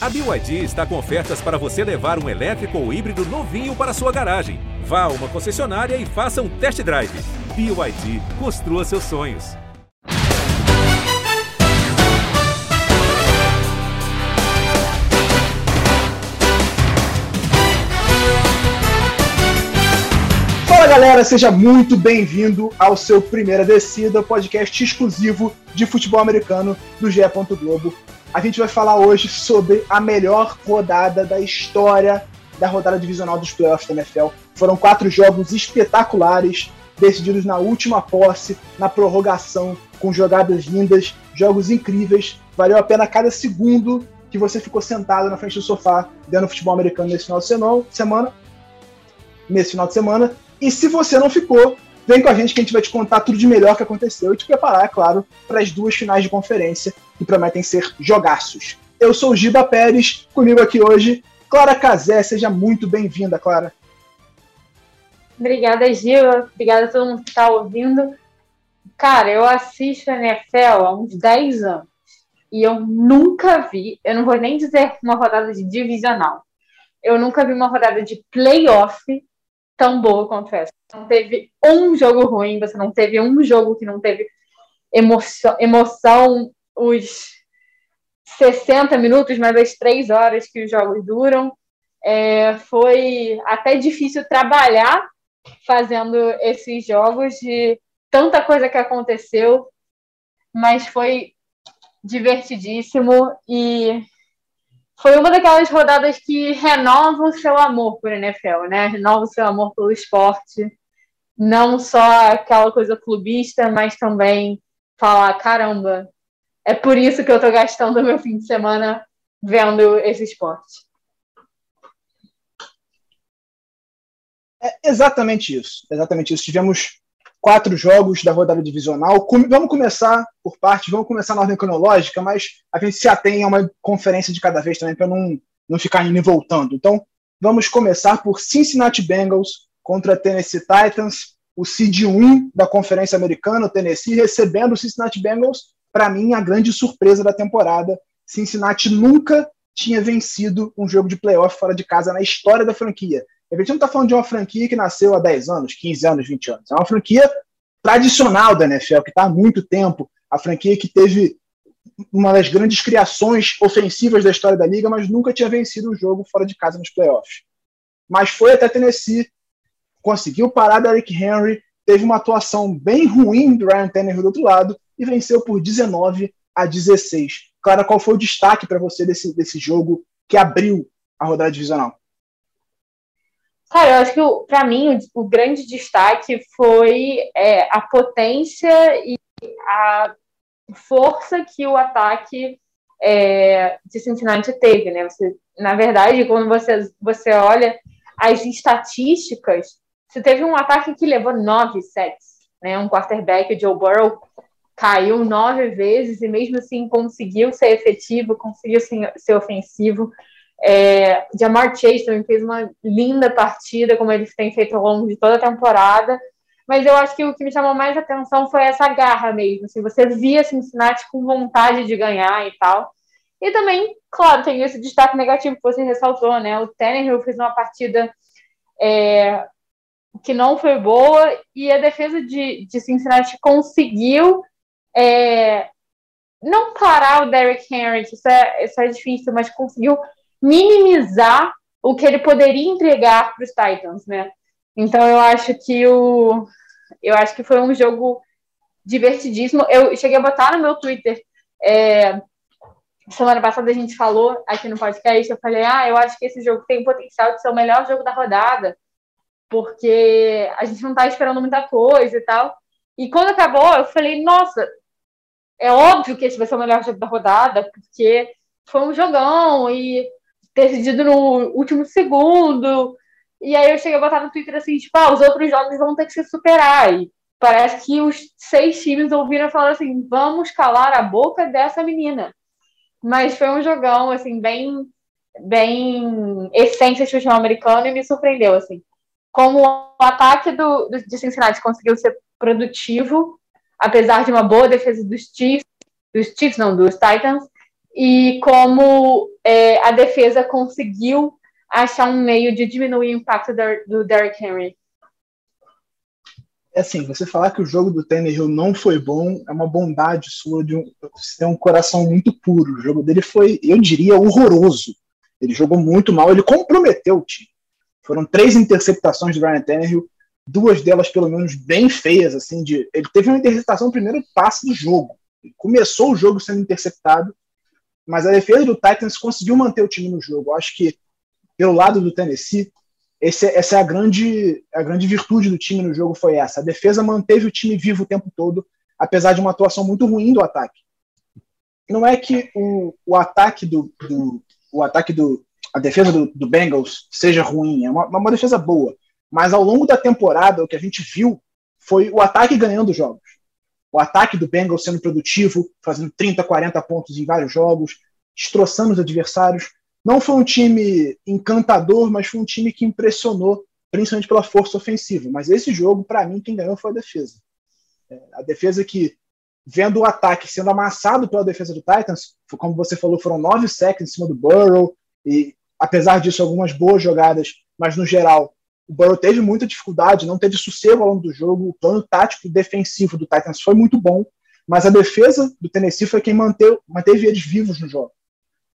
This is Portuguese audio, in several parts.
A BYD está com ofertas para você levar um elétrico ou híbrido novinho para sua garagem. Vá a uma concessionária e faça um test drive. BYD, construa seus sonhos. Fala galera, seja muito bem-vindo ao seu Primeira Descida, podcast exclusivo de futebol americano do GE. Globo. A gente vai falar hoje sobre a melhor rodada da história da rodada divisional dos playoffs da NFL. Foram quatro jogos espetaculares, decididos na última posse, na prorrogação, com jogadas lindas, jogos incríveis. Valeu a pena cada segundo que você ficou sentado na frente do sofá vendo futebol americano nesse final de semana. Nesse final de semana. E se você não ficou, vem com a gente que a gente vai te contar tudo de melhor que aconteceu e te preparar, é claro, para as duas finais de conferência que prometem ser jogaços. Eu sou o Giba Pérez, comigo aqui hoje, Clara Cazé. Seja muito bem-vinda, Clara. Obrigada, Giba. Obrigada a todo mundo que está ouvindo. Cara, eu assisto a NFL há uns 10 anos e eu nunca vi, eu não vou nem dizer uma rodada de divisional, eu nunca vi uma rodada de playoff tão boa quanto essa. Não teve um jogo ruim, você não teve um jogo que não teve emoção, emoção os 60 minutos, mas as três horas que os jogos duram. É, foi até difícil trabalhar fazendo esses jogos de tanta coisa que aconteceu, mas foi divertidíssimo e foi uma daquelas rodadas que renova o seu amor por NFL, né? Renova o seu amor pelo esporte, não só aquela coisa clubista, mas também falar, caramba, é por isso que eu tô gastando meu fim de semana vendo esse esporte. É exatamente isso. Exatamente isso. Tivemos quatro jogos da rodada divisional. Vamos começar por partes, vamos começar na ordem cronológica, mas a gente se atém a uma conferência de cada vez também para não, não ficar indo e voltando. Então, vamos começar por Cincinnati Bengals contra Tennessee Titans, o seed 1 da Conferência Americana, o Tennessee, recebendo o Cincinnati Bengals para mim, a grande surpresa da temporada. Cincinnati nunca tinha vencido um jogo de playoff fora de casa na história da franquia. A gente não está falando de uma franquia que nasceu há 10 anos, 15 anos, 20 anos. É uma franquia tradicional da NFL, que está há muito tempo. A franquia que teve uma das grandes criações ofensivas da história da liga, mas nunca tinha vencido um jogo fora de casa nos playoffs. Mas foi até Tennessee, conseguiu parar Derrick Henry, teve uma atuação bem ruim do Ryan Tannehill do outro lado, e venceu por 19 a 16. Clara, qual foi o destaque para você desse, desse jogo que abriu a rodada divisional? Cara, eu acho que para mim o, o, grande destaque foi é, a potência e a força que o ataque é, de Cincinnati teve, né? Você, na verdade, quando você, você olha as estatísticas, você teve um ataque que levou nove sets, né? Um quarterback, o Joe Burrow, caiu nove vezes e mesmo assim conseguiu ser efetivo, conseguiu ser ofensivo. É, Jamar Chase também fez uma linda partida, como ele tem feito ao longo de toda a temporada. Mas eu acho que o que me chamou mais atenção foi essa garra mesmo. Assim, você via Cincinnati com vontade de ganhar e tal. E também, claro, tem esse destaque negativo que você ressaltou, né? O Tannehill fez uma partida é, que não foi boa e a defesa de, de Cincinnati conseguiu é, não parar o Derrick Henry, isso é, isso é difícil, mas conseguiu minimizar o que ele poderia entregar para os Titans, né? Então eu acho que o eu acho que foi um jogo divertidíssimo. Eu cheguei a botar no meu Twitter é, semana passada a gente falou aqui no podcast, eu falei, ah, eu acho que esse jogo tem o potencial de ser o melhor jogo da rodada, porque a gente não está esperando muita coisa e tal. E quando acabou, eu falei, nossa, é óbvio que esse vai ser o melhor jogo da rodada, porque foi um jogão e decidido no último segundo. E aí eu cheguei a botar no Twitter assim, tipo, ah, os outros jogos vão ter que se superar. E parece que os seis times ouviram falar assim, vamos calar a boca dessa menina. Mas foi um jogão, assim, bem, bem essência de futebol americano e me surpreendeu, assim. Como o ataque do, do, de Cincinnati conseguiu ser produtivo, apesar de uma boa defesa dos Chiefs, dos Chiefs não, dos Titans, e como é, a defesa conseguiu achar um meio de diminuir o impacto do Derrick Henry. É assim, você falar que o jogo do Tannehill não foi bom é uma bondade sua de um, tem um coração muito puro. O jogo dele foi, eu diria, horroroso. Ele jogou muito mal, ele comprometeu o time. Foram três interceptações do Ryan Tannehill, duas delas pelo menos bem feias, assim, de ele teve uma interceptação no primeiro passe do jogo. Ele começou o jogo sendo interceptado, mas a defesa do Titans conseguiu manter o time no jogo. Eu acho que pelo lado do Tennessee, esse, essa é a grande, a grande virtude do time no jogo foi essa. A defesa manteve o time vivo o tempo todo, apesar de uma atuação muito ruim do ataque. Não é que o, o ataque do, do o ataque do a defesa do, do Bengals seja ruim, é uma, uma defesa boa, mas ao longo da temporada o que a gente viu foi o ataque ganhando jogos. O ataque do Bengals sendo produtivo, fazendo 30, 40 pontos em vários jogos, destroçando os adversários. Não foi um time encantador, mas foi um time que impressionou, principalmente pela força ofensiva. Mas esse jogo, para mim, quem ganhou foi a defesa. É, a defesa que, vendo o ataque sendo amassado pela defesa do Titans, como você falou, foram nove sacks em cima do Burrow, e apesar disso, algumas boas jogadas, mas no geral, o Burrow teve muita dificuldade, não teve sossego ao longo do jogo. O plano tático defensivo do Titans foi muito bom, mas a defesa do Tennessee foi quem manteve, manteve eles vivos no jogo.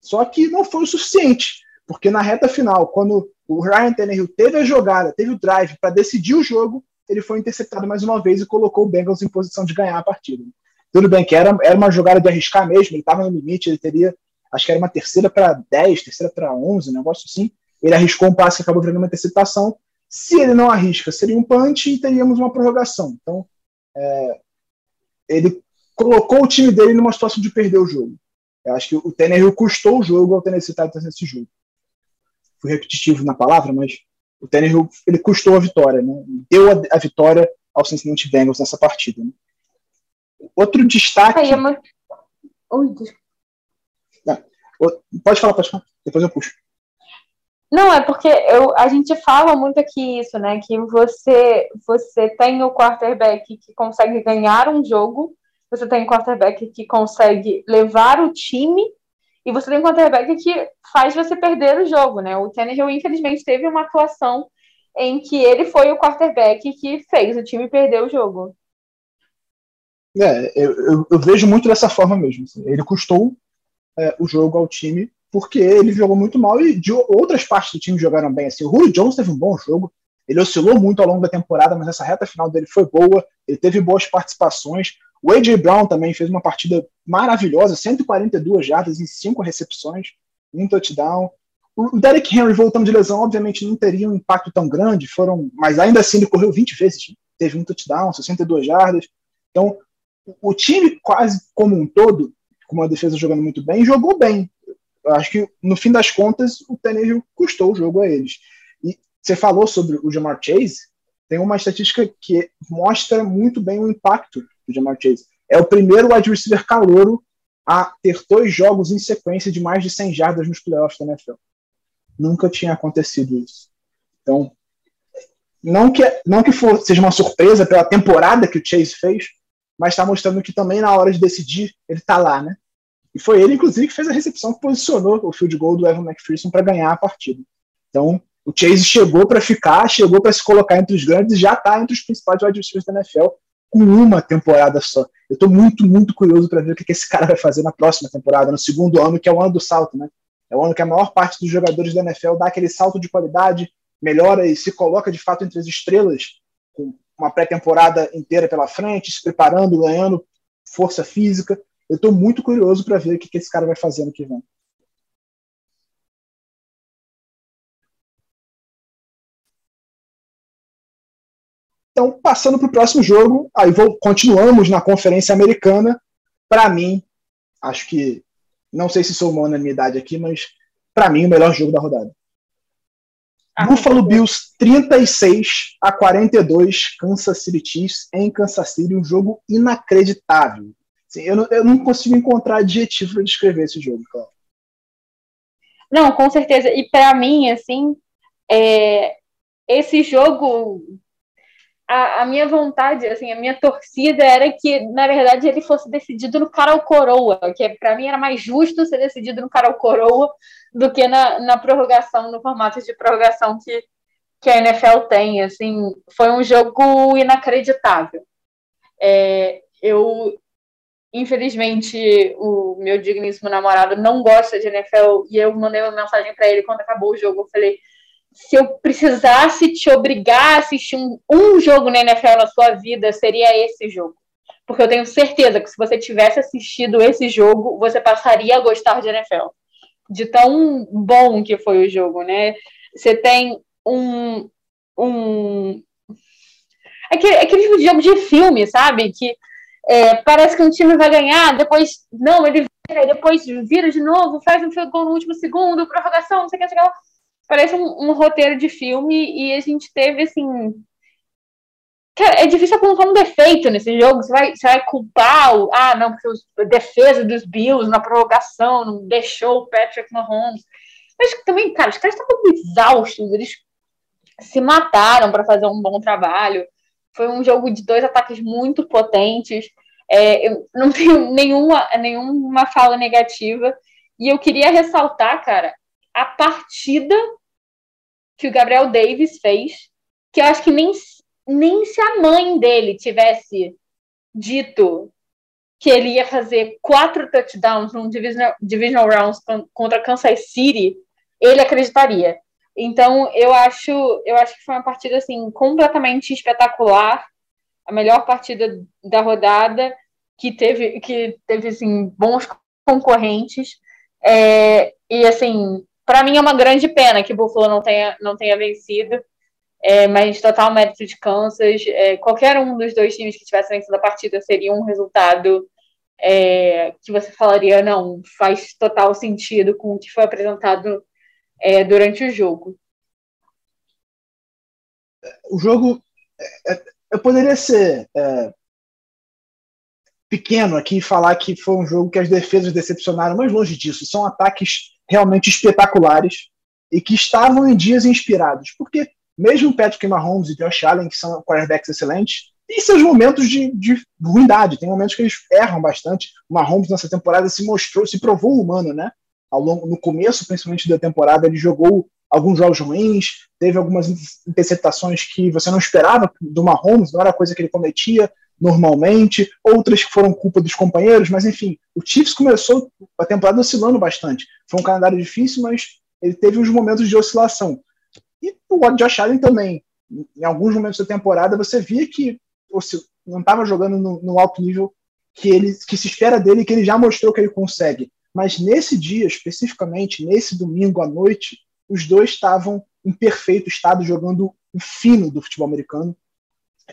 Só que não foi o suficiente, porque na reta final, quando o Ryan Tannehill teve a jogada, teve o drive para decidir o jogo, ele foi interceptado mais uma vez e colocou o Bengals em posição de ganhar a partida. Tudo bem que era, era uma jogada de arriscar mesmo, ele estava no limite, ele teria, acho que era uma terceira para 10, terceira para 11, um negócio assim. Ele arriscou um passe que acabou virando uma interceptação. Se ele não arrisca, seria um punch e teríamos uma prorrogação. Então, é, ele colocou o time dele numa situação de perder o jogo. Eu acho que o Tannehill custou o jogo ao Tennessee Titans nesse jogo. Fui repetitivo na palavra, mas o Tannehill ele custou a vitória, né? Deu a, a vitória ao Cincinnati Bengals nessa partida. Né? Outro destaque. Uma... Pode falar, pode falar. Depois eu puxo. Não, é porque eu, a gente fala muito aqui isso, né? Que você, você tem o quarterback que consegue ganhar um jogo você tem um quarterback que consegue levar o time e você tem um quarterback que faz você perder o jogo, né? O Tannehill, infelizmente, teve uma atuação em que ele foi o quarterback que fez o time perder o jogo. É, eu, eu, eu vejo muito dessa forma mesmo. Assim. Ele custou é, o jogo ao time porque ele jogou muito mal e outras partes do time jogaram bem. Assim, o Julio Jones teve um bom jogo, ele oscilou muito ao longo da temporada, mas essa reta final dele foi boa, ele teve boas participações. O A.J. Brown também fez uma partida maravilhosa, 142 jardas em 5 recepções, um touchdown. O Derek Henry voltando de lesão, obviamente, não teria um impacto tão grande, foram, mas ainda assim ele correu 20 vezes, teve um touchdown, 62 jardas. Então, o time quase como um todo, com uma defesa jogando muito bem, jogou bem. Eu acho que, no fim das contas, o Tannehill custou o jogo a eles. E você falou sobre o Jamar Chase, tem uma estatística que mostra muito bem o impacto do Jamar Chase. É o primeiro wide receiver calouro a ter dois jogos em sequência de mais de 100 jardas nos playoffs da NFL. Nunca tinha acontecido isso. Então, não que, não que for, seja uma surpresa pela temporada que o Chase fez, mas está mostrando que também na hora de decidir, ele está lá, né? E foi ele, inclusive, que fez a recepção que posicionou o field goal do Evan McPherson para ganhar a partida. Então, o Chase chegou para ficar, chegou para se colocar entre os grandes e já está entre os principais wide receivers da NFL com uma temporada só. Eu estou muito, muito curioso para ver o que, que esse cara vai fazer na próxima temporada, no segundo ano, que é o ano do salto, né? É o ano que a maior parte dos jogadores da NFL dá aquele salto de qualidade, melhora e se coloca de fato entre as estrelas, com uma pré-temporada inteira pela frente, se preparando, ganhando força física. Eu estou muito curioso para ver o que, que esse cara vai fazer no que vem. Então, passando para o próximo jogo, aí vou, continuamos na Conferência Americana. Para mim, acho que, não sei se sou uma unanimidade aqui, mas para mim, o melhor jogo da rodada. Ah, Buffalo Bills 36 a 42, Kansas City Chiefs em Kansas City, um jogo inacreditável. Assim, eu, não, eu, não, consigo encontrar adjetivo para descrever esse jogo, cara. Não, com certeza. E para mim, assim, é, esse jogo a, a, minha vontade, assim, a minha torcida era que, na verdade, ele fosse decidido no cara ou coroa, que para mim era mais justo ser decidido no cara ou coroa do que na, na prorrogação, no formato de prorrogação que, que a NFL tem. Assim, foi um jogo inacreditável. É, eu, infelizmente, o meu digníssimo namorado não gosta de NFL e eu mandei uma mensagem para ele quando acabou o jogo. Eu falei se eu precisasse te obrigar a assistir um, um jogo na NFL na sua vida, seria esse jogo. Porque eu tenho certeza que se você tivesse assistido esse jogo, você passaria a gostar de NFL. De tão bom que foi o jogo, né? Você tem um. um aquele, aquele tipo de jogo de filme, sabe? Que é, parece que um time vai ganhar, depois. Não, ele vira, depois vira de novo, faz um gol no último segundo, prorrogação, não sei o que, sei o que parece um, um, roteiro de filme e a gente teve assim. é difícil apontar um defeito nesse jogo. Você vai, você vai culpar o. Ah, não, porque a defesa dos Bills na prorrogação não deixou o Patrick Mahomes. Mas também, cara, os caras estavam exaustos, eles se mataram para fazer um bom trabalho. Foi um jogo de dois ataques muito potentes. É, eu não tenho nenhuma, nenhuma fala negativa. E eu queria ressaltar, cara, a partida que o Gabriel Davis fez, que eu acho que nem, nem se a mãe dele tivesse dito que ele ia fazer quatro touchdowns num divisional, divisional rounds contra Kansas City, ele acreditaria. Então, eu acho, eu acho que foi uma partida assim completamente espetacular, a melhor partida da rodada, que teve que teve assim bons concorrentes. É, e assim, para mim é uma grande pena que Buffalo não tenha, não tenha vencido, é, mas total mérito de Kansas. É, qualquer um dos dois times que tivesse vencido a partida seria um resultado é, que você falaria, não, faz total sentido com o que foi apresentado é, durante o jogo. O jogo, é, é, poderia ser pequeno aqui falar que foi um jogo que as defesas decepcionaram, mas longe disso. São ataques realmente espetaculares e que estavam em dias inspirados. Porque mesmo Patrick Mahomes e Josh Allen, que são quarterbacks excelentes, têm seus momentos de, de ruindade, tem momentos que eles erram bastante. O Mahomes nessa temporada se mostrou, se provou humano, né? Ao longo, no começo, principalmente da temporada, ele jogou alguns jogos ruins, teve algumas interceptações que você não esperava do Mahomes, não era coisa que ele cometia, normalmente, outras que foram culpa dos companheiros, mas enfim, o Chiefs começou a temporada oscilando bastante. Foi um calendário difícil, mas ele teve uns momentos de oscilação. E o Josh Allen também. Em alguns momentos da temporada, você via que não estava jogando no, alto nível que ele que se espera dele, que ele já mostrou que ele consegue. Mas nesse dia, especificamente, nesse domingo à noite, os dois estavam em perfeito estado, jogando o fino do futebol americano.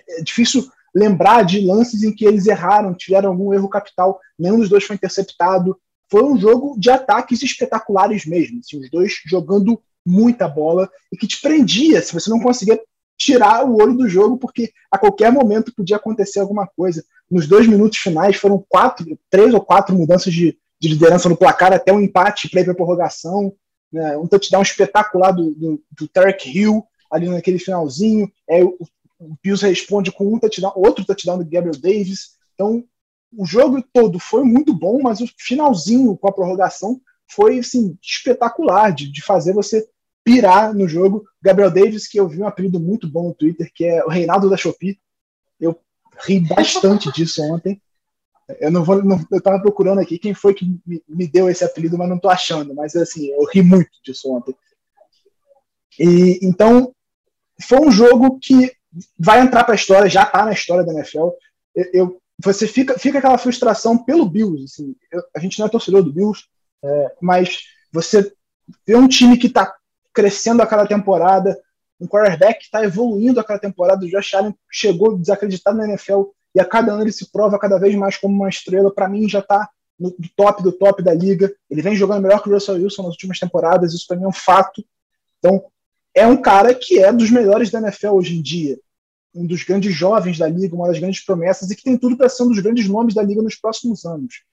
É difícil lembrar de lances em que eles erraram, tiveram algum erro capital, nenhum dos dois foi interceptado. Foi um jogo de ataques espetaculares mesmo, assim, os dois jogando muita bola e que te prendia se você não conseguia tirar o olho do jogo, porque a qualquer momento podia acontecer alguma coisa. Nos dois minutos finais foram quatro, três ou quatro mudanças de, de liderança no placar até um empate para ir para prorrogação, né, um touchdown espetacular do, do, do Tarek Hill ali naquele finalzinho, é, o, o Bills responde com um touchdown, outro touchdown do Gabriel Davis. Então, o jogo todo foi muito bom, mas o finalzinho com a prorrogação foi assim, espetacular de, de fazer você pirar no jogo. Gabriel Davis, que eu vi um apelido muito bom no Twitter, que é o Reinaldo da Shopee. Eu ri bastante disso ontem. Eu não vou, não, eu tava procurando aqui quem foi que me, me, deu esse apelido, mas não tô achando. Mas assim, eu ri muito disso ontem. E então foi um jogo que vai entrar para a história, já está na história da NFL. Eu, eu, você fica, fica aquela frustração pelo Bills. Assim, eu, a gente não é torcedor do Bills, é, mas você vê um time que está crescendo a cada temporada, um quarterback que está evoluindo a cada temporada. O Josh Allen chegou desacreditado na NFL e a cada ano ele se prova cada vez mais como uma estrela. Para mim, já está no top do top da liga. Ele vem jogando melhor que o Russell Wilson nas últimas temporadas, isso para mim é um fato. Então, é um cara que é dos melhores da NFL hoje em dia, um dos grandes jovens da liga, uma das grandes promessas e que tem tudo para ser um dos grandes nomes da liga nos próximos anos.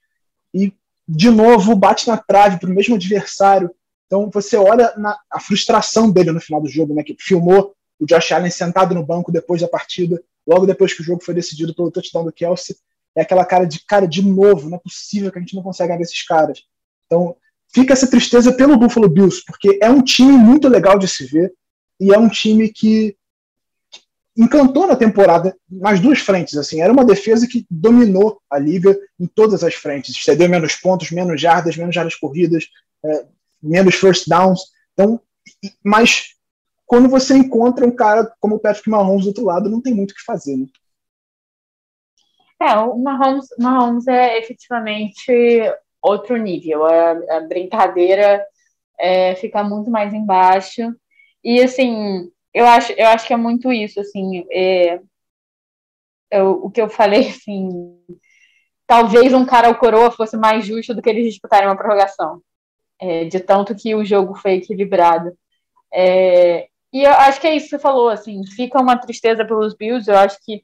E de novo bate na trave para o mesmo adversário. Então você olha na, a frustração dele no final do jogo, né, que filmou o Josh Allen sentado no banco depois da partida, logo depois que o jogo foi decidido pelo touchdown do Kelsey, é aquela cara de cara de novo, não é possível que a gente não consiga ver esses caras. Então, fica essa tristeza pelo Buffalo Bills, porque é um time muito legal de se ver e é um time que encantou na temporada nas duas frentes. Assim, era uma defesa que dominou a liga em todas as frentes. Cedeu menos pontos, menos jardas, menos jardas corridas, é, menos first downs. Então, mas quando você encontra um cara como o Patrick Mahomes do outro lado, não tem muito o que fazer. Né? É, o Mahomes, Mahomes é efetivamente outro nível. A, a brincadeira é, fica muito mais embaixo. E assim, eu acho, eu acho que é muito isso, assim, é, eu, o que eu falei, assim, talvez um cara ao coroa fosse mais justo do que eles disputarem uma prorrogação, é, de tanto que o jogo foi equilibrado. É, e eu acho que é isso que você falou, assim, fica uma tristeza pelos Bills, eu acho que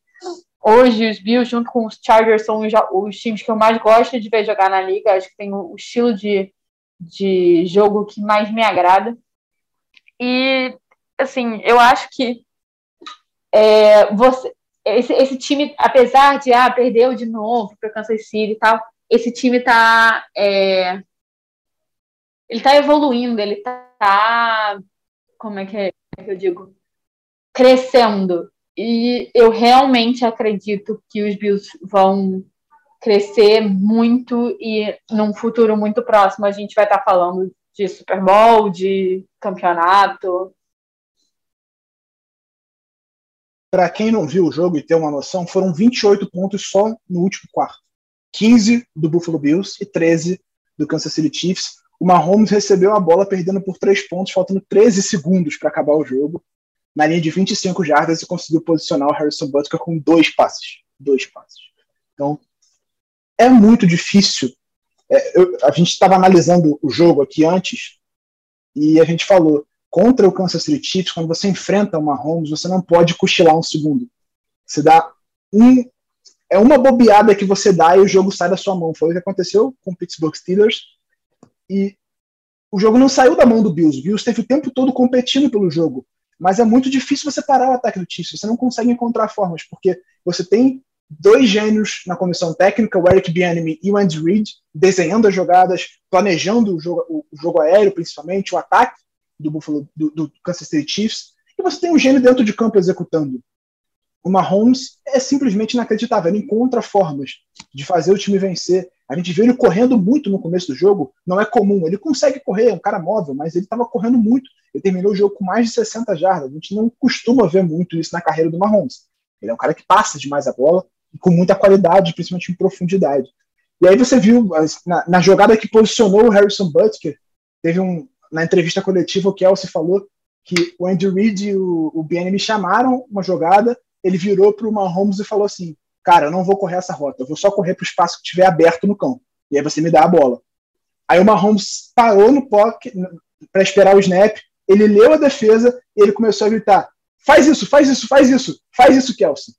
Hoje, os Bills, junto com os Chargers, são os, os, times que eu mais gosto de ver jogar na liga. Acho que tem o, o estilo de, de jogo que mais me agrada. E, assim, eu acho que é, você, esse, esse, time, apesar de ah, perdeu de novo para Kansas City e tal, esse time está é, ele tá evoluindo, ele está como é que, é que eu digo? Crescendo. E eu realmente acredito que os Bills vão crescer muito e num futuro muito próximo a gente vai estar falando de Super Bowl, de campeonato. Para quem não viu o jogo e tem uma noção, foram 28 pontos só no último quarto. 15 do Buffalo Bills e 13 do Kansas City Chiefs. O Mahomes recebeu a bola perdendo por 3 pontos, faltando 13 segundos para acabar o jogo na linha de 25 jardas e conseguiu posicionar o Harrison Butker com dois passes. Dois passes. Então, é muito difícil. É, eu, a gente estava analisando o jogo aqui antes e a gente falou: contra o Kansas City Chiefs, quando você enfrenta uma Mahomes, você não pode cochilar um segundo. Você dá um. É uma bobeada que você dá e o jogo sai da sua mão. Foi o que aconteceu com o Pittsburgh Steelers. E o jogo não saiu da mão do Bills. O Bills teve o tempo todo competindo pelo jogo. Mas é muito difícil você parar o ataque do Chiefs. Você não consegue encontrar formas, porque você tem dois gênios na comissão técnica, o Eric Bieniemy e o Andy Reid, desenhando as jogadas, planejando o jogo, o jogo aéreo, principalmente, o ataque do, Buffalo, do, do Kansas City Chiefs. E você tem um gênio dentro de campo executando. O Mahomes é simplesmente inacreditável. Ele encontra formas de fazer o time vencer. A gente viu ele correndo muito no começo do jogo. Não é comum. Ele consegue correr, é um cara móvel, mas ele estava correndo muito. Ele terminou o jogo com mais de 60 jardas. A gente não costuma ver muito isso na carreira do Mahomes. Ele é um cara que passa demais a bola com muita qualidade, principalmente em profundidade. E aí você viu na, na jogada que posicionou o Harrison Butker, teve um na entrevista coletiva o Kelsey falou que o Andy Reid e o, o BN me chamaram uma jogada, ele virou para o Mahomes e falou assim: Cara, eu não vou correr essa rota, eu vou só correr para o espaço que estiver aberto no campo. E aí você me dá a bola. Aí o Mahomes parou no pocket para esperar o snap, ele leu a defesa e ele começou a gritar: faz isso, faz isso, faz isso, faz isso, Kelsey.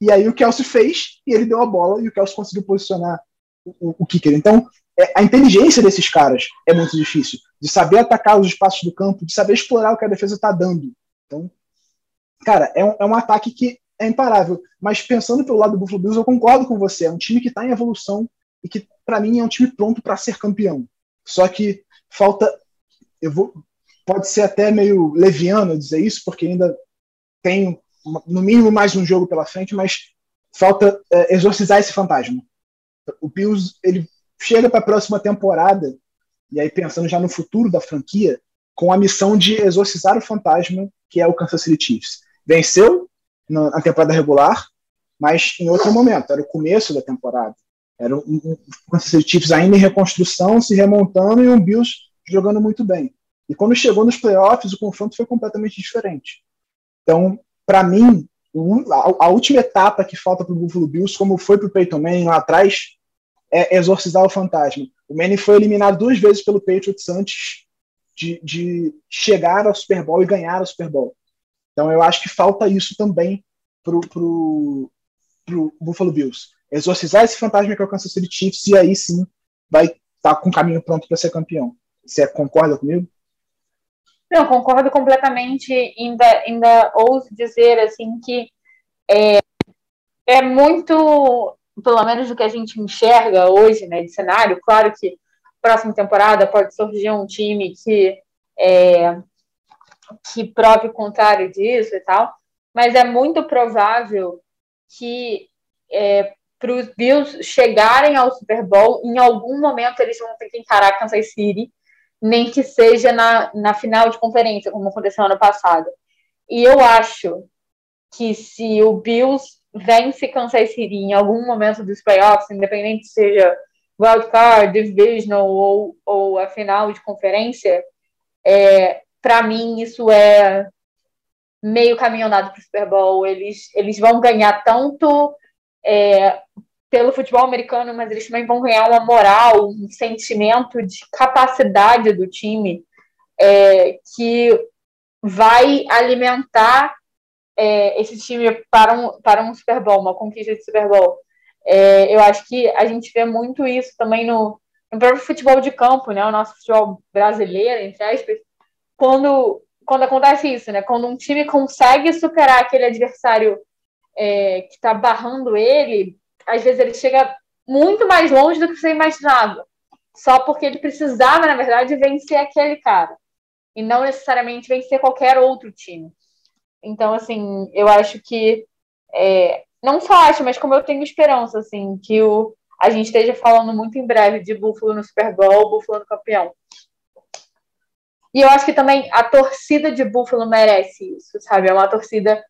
E aí o Kelsey fez e ele deu a bola e o Kelsey conseguiu posicionar o, o, kicker. Então, é, a inteligência desses caras é muito difícil, de saber atacar os espaços do campo, de saber explorar o que a defesa está dando. Então, cara, é um, é um ataque que é imparável. Mas pensando pelo lado do Buffalo Bills, eu concordo com você. É um time que está em evolução e que, para mim, é um time pronto para ser campeão. Só que falta. Eu vou, pode ser até meio leviano dizer isso, porque ainda tem no mínimo mais um jogo pela frente, mas falta é, exorcizar esse fantasma. O Bills ele chega para a próxima temporada e aí pensando já no futuro da franquia com a missão de exorcizar o fantasma que é o Kansas City Chiefs. Venceu na temporada regular, mas em outro momento, era o começo da temporada. Era um, um Kansas City Chiefs ainda em reconstrução, se remontando e um Bills jogando muito bem. E quando chegou nos playoffs, o confronto foi completamente diferente. Então, para mim, a, última etapa que falta para o Buffalo Bills, como foi para o Peyton Manning lá atrás, é exorcizar o fantasma. O Manning foi eliminado duas vezes pelo Patriots antes de, de chegar ao Super Bowl e ganhar o Super Bowl. Então eu acho que falta isso também pro, pro Buffalo Bills. Exorcizar esse fantasma que alcança o City Chiefs e aí sim vai estar tá com o caminho pronto para ser campeão. Você concorda comigo? Não, concordo completamente. Ainda, ainda ouso dizer assim que é, é muito, pelo menos do que a gente enxerga hoje, né, de cenário. Claro que próxima temporada pode surgir um time que é, que prove o contrário disso e tal, mas é muito provável que é, para os Bills chegarem ao Super Bowl, em algum momento eles vão ter que encarar Kansas City, nem que seja na, na final de conferência, como aconteceu ano passado. E eu acho que se o Bills vence Kansas City em algum momento dos playoffs, independente seja wildcard, divisional ou, ou a final de conferência, é, para mim isso é meio caminho andado para o Super Bowl. Eles, eles vão ganhar tanto é, pelo futebol americano, mas eles também vão ganhar uma moral, um sentimento de capacidade do time é, que vai alimentar é, esse time para um, para um Super Bowl, uma conquista de Super Bowl. É, eu acho que a gente vê muito isso também no, no próprio futebol de campo, né? O nosso futebol brasileiro, entre aspas, quando, quando acontece isso, né? Quando um time consegue superar aquele adversário é, que está barrando ele, às vezes ele chega muito mais longe do que você imaginava. Só porque ele precisava, na verdade, vencer aquele cara. E não necessariamente vencer qualquer outro time. Então, assim, eu acho que. É, não só acho, mas como eu tenho esperança, assim, que o, a gente esteja falando muito em breve de Buffalo no Super Bowl, Buffalo no campeão. E eu acho que também a torcida de Buffalo merece isso, sabe? É uma torcida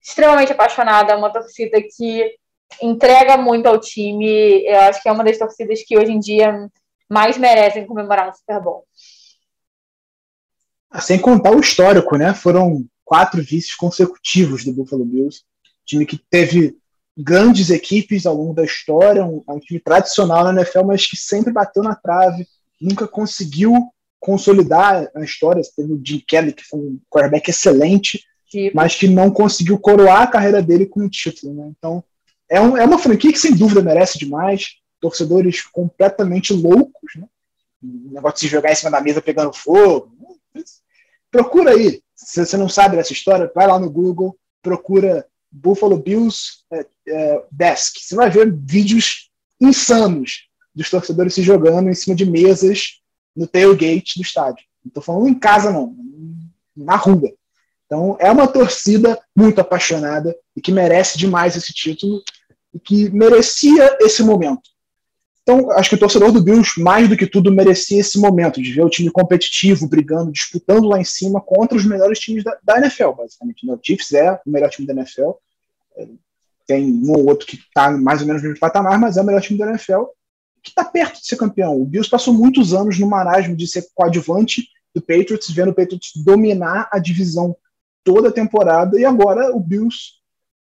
extremamente apaixonada, é uma torcida que entrega muito ao time. Eu acho que é uma das torcidas que hoje em dia mais merecem comemorar um Super Bowl. Sem contar o histórico, né? Foram quatro vices consecutivos do Buffalo Bills. Time que teve grandes equipes ao longo da história, um, um time tradicional na NFL, mas que sempre bateu na trave, nunca conseguiu consolidar a história. Teve o Jim Kelly, que foi um quarterback excelente, mas que não conseguiu coroar a carreira dele com o título. Né? Então, é, um, é uma franquia que sem dúvida merece demais. Torcedores completamente loucos, né? O negócio de se jogar em cima da mesa pegando fogo. Procura aí. Se você não sabe dessa história, vai lá no Google, procura Buffalo Bills é, é, Desk. Você vai ver vídeos insanos dos torcedores se jogando em cima de mesas no tailgate do estádio. Não estou falando em casa, não. Na rua. Então, é uma torcida muito apaixonada e que merece demais esse título e que merecia esse momento. Então, acho que o torcedor do Bills, mais do que tudo, merecia esse momento de ver o time competitivo, brigando, disputando lá em cima contra os melhores times da, da NFL, basicamente. Né? O Chiefs é o melhor time da NFL. É, tem um ou outro que está mais ou menos no mesmo patamar, mas é o melhor time da NFL, que está perto de ser campeão. O Bills passou muitos anos no marasmo de ser coadjuvante do Patriots, vendo o Patriots dominar a divisão toda a temporada, e agora o Bills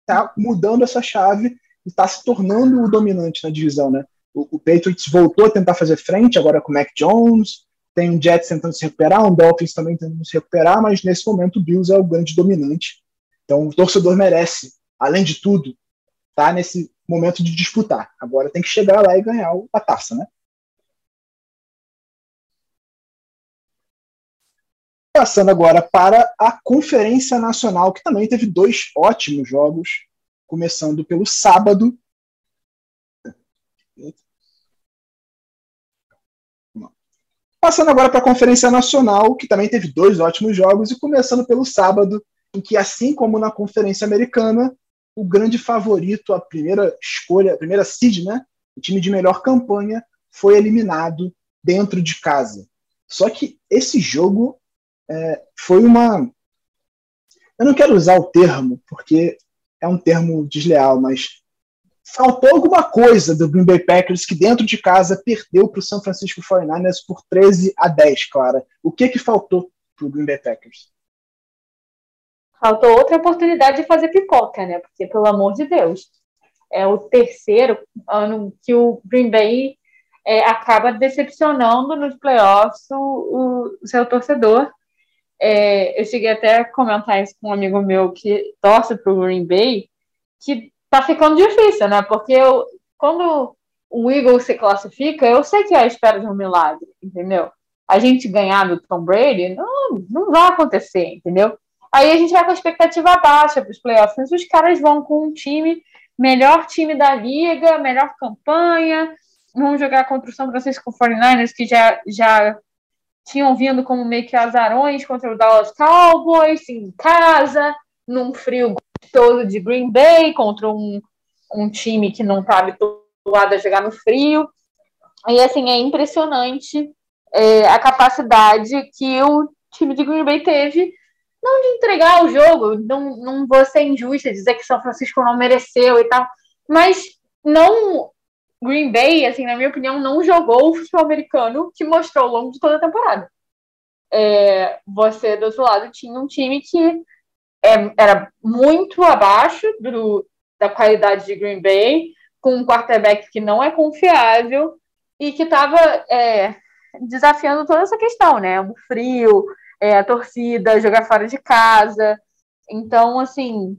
está mudando essa chave está se tornando o dominante na divisão, né? O, o, Patriots voltou a tentar fazer frente, agora com o Mac Jones, tem um Jets tentando se recuperar, um Dolphins também tentando se recuperar, mas nesse momento o Bills é o grande dominante. Então o torcedor merece, além de tudo, tá nesse momento de disputar. Agora tem que chegar lá e ganhar a taça, né? Passando agora para a Conferência Nacional, que também teve dois ótimos jogos, começando pelo sábado. Passando agora para a Conferência Nacional, que também teve dois ótimos jogos, e começando pelo sábado, em que, assim como na Conferência Americana, o grande favorito, a primeira escolha, a primeira seed, né, o time de melhor campanha, foi eliminado dentro de casa. Só que esse jogo é, foi uma. Eu não quero usar o termo, porque é um termo desleal, mas faltou alguma coisa do Green Bay Packers que dentro de casa perdeu para o São Francisco 49ers por 13 a 10, Clara. O que que faltou para o Green Bay Packers? Faltou outra oportunidade de fazer pipoca, né? Porque, pelo amor de Deus, é o terceiro ano que o Green Bay é, acaba decepcionando nos playoffs o, o seu torcedor. É, eu cheguei até a comentar isso com um amigo meu que torce para o Green Bay, que tá ficando difícil, né? Porque eu, quando o Eagles se classifica, eu sei que é a espera de um milagre, entendeu? A gente ganhar do Tom Brady, não, não vai acontecer, entendeu? Aí a gente vai com a expectativa baixa para os playoffs, mas os caras vão com um time melhor time da liga, melhor campanha. Vamos jogar contra o São Francisco 49ers, que já, já tinham vindo como meio que azarões contra o Dallas Cowboys, em casa, num frio gostoso de Green Bay, contra um, um time que não está habituado a jogar no frio. E assim, é impressionante é, a capacidade que o time de Green Bay teve, não de entregar o jogo, não, não vou ser injusta dizer que São Francisco não mereceu e tal, mas não Green Bay, assim, na minha opinião, não jogou o futebol americano que mostrou ao longo de toda a temporada. É, você, do outro lado, tinha um time que é, era muito abaixo do, da qualidade de Green Bay, com um quarterback que não é confiável e que estava é, desafiando toda essa questão, né? O frio, é, a torcida, jogar fora de casa. Então, assim,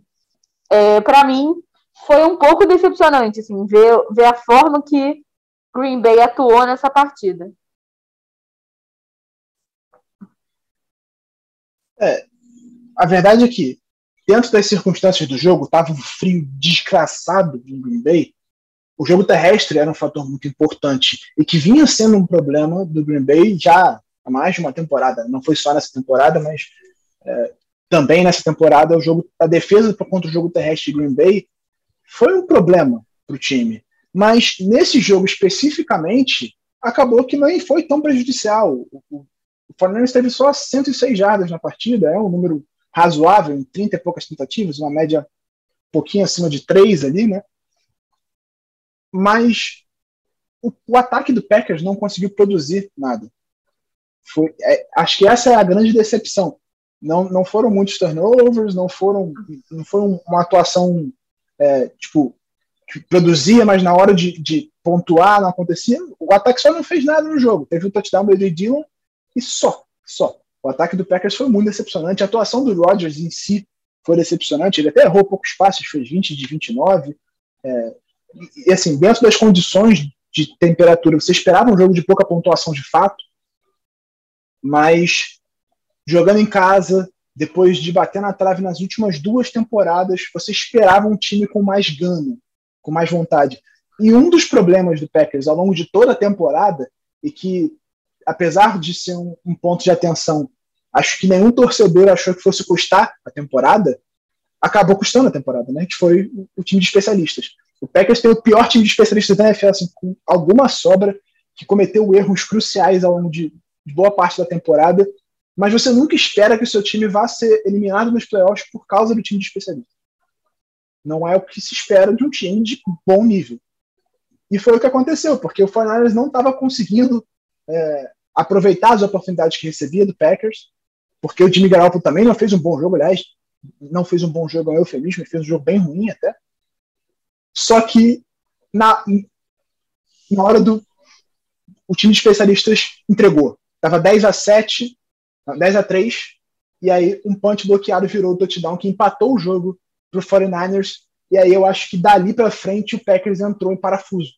é, para mim, foi um pouco decepcionante, assim, ver, ver a forma que Green Bay atuou nessa partida. É, a verdade é que, dentro das circunstâncias do jogo, tava um frio desgraçado em Green Bay. O jogo terrestre era um fator muito importante e que vinha sendo um problema do Green Bay já há mais de uma temporada. Não foi só nessa temporada, mas é, também nessa temporada o jogo, a defesa contra o jogo terrestre de Green Bay foi um problema para o time. Mas nesse jogo especificamente, acabou que não foi tão prejudicial. O, o, o Fernandes teve só 106 jardas na partida, é um número razoável, em 30 e poucas tentativas, uma média um pouquinho acima de 3 ali, né? Mas o, o ataque do Packers não conseguiu produzir nada. Foi, é, acho que essa é a grande decepção. Não, não foram muitos turnovers, não foram, não foi uma atuação é, tipo, produzia, mas na hora de, de, pontuar não acontecia. O ataque só não fez nada no jogo. Teve um touchdown do Edwin Dillon e só, só. O ataque do Packers foi muito decepcionante. A atuação do Rodgers em si foi decepcionante. Ele até errou poucos passes, fez 20 de 29. É, e assim, dentro das condições de temperatura, você esperava um jogo de pouca pontuação de fato, mas jogando em casa, depois de bater na trave nas últimas duas temporadas, você esperava um time com mais gana, com mais vontade. E um dos problemas do Packers ao longo de toda a temporada, e que, apesar de ser um, um ponto de atenção, acho que nenhum torcedor achou que fosse custar a temporada, acabou custando a temporada, né? Que foi o, o time de especialistas. O Packers tem o pior time de especialistas da NFL, assim, com alguma sobra, que cometeu erros cruciais ao longo de, de boa parte da temporada mas você nunca espera que o seu time vá ser eliminado nos playoffs por causa do time de especialista. Não é o que se espera de um time de bom nível. E foi o que aconteceu, porque o Fernandes não estava conseguindo é, aproveitar as oportunidades que recebia do Packers, porque o Jimmy Garoppolo também não fez um bom jogo, aliás, não fez um bom jogo, é um eufemismo, fez um jogo bem ruim até. Só que na, na hora do. O time de especialistas entregou. Estava 10 a 7 10 a 3 e aí um punch bloqueado virou o touchdown que empatou o jogo para o 49ers. E aí eu acho que dali para frente o Packers entrou em parafuso.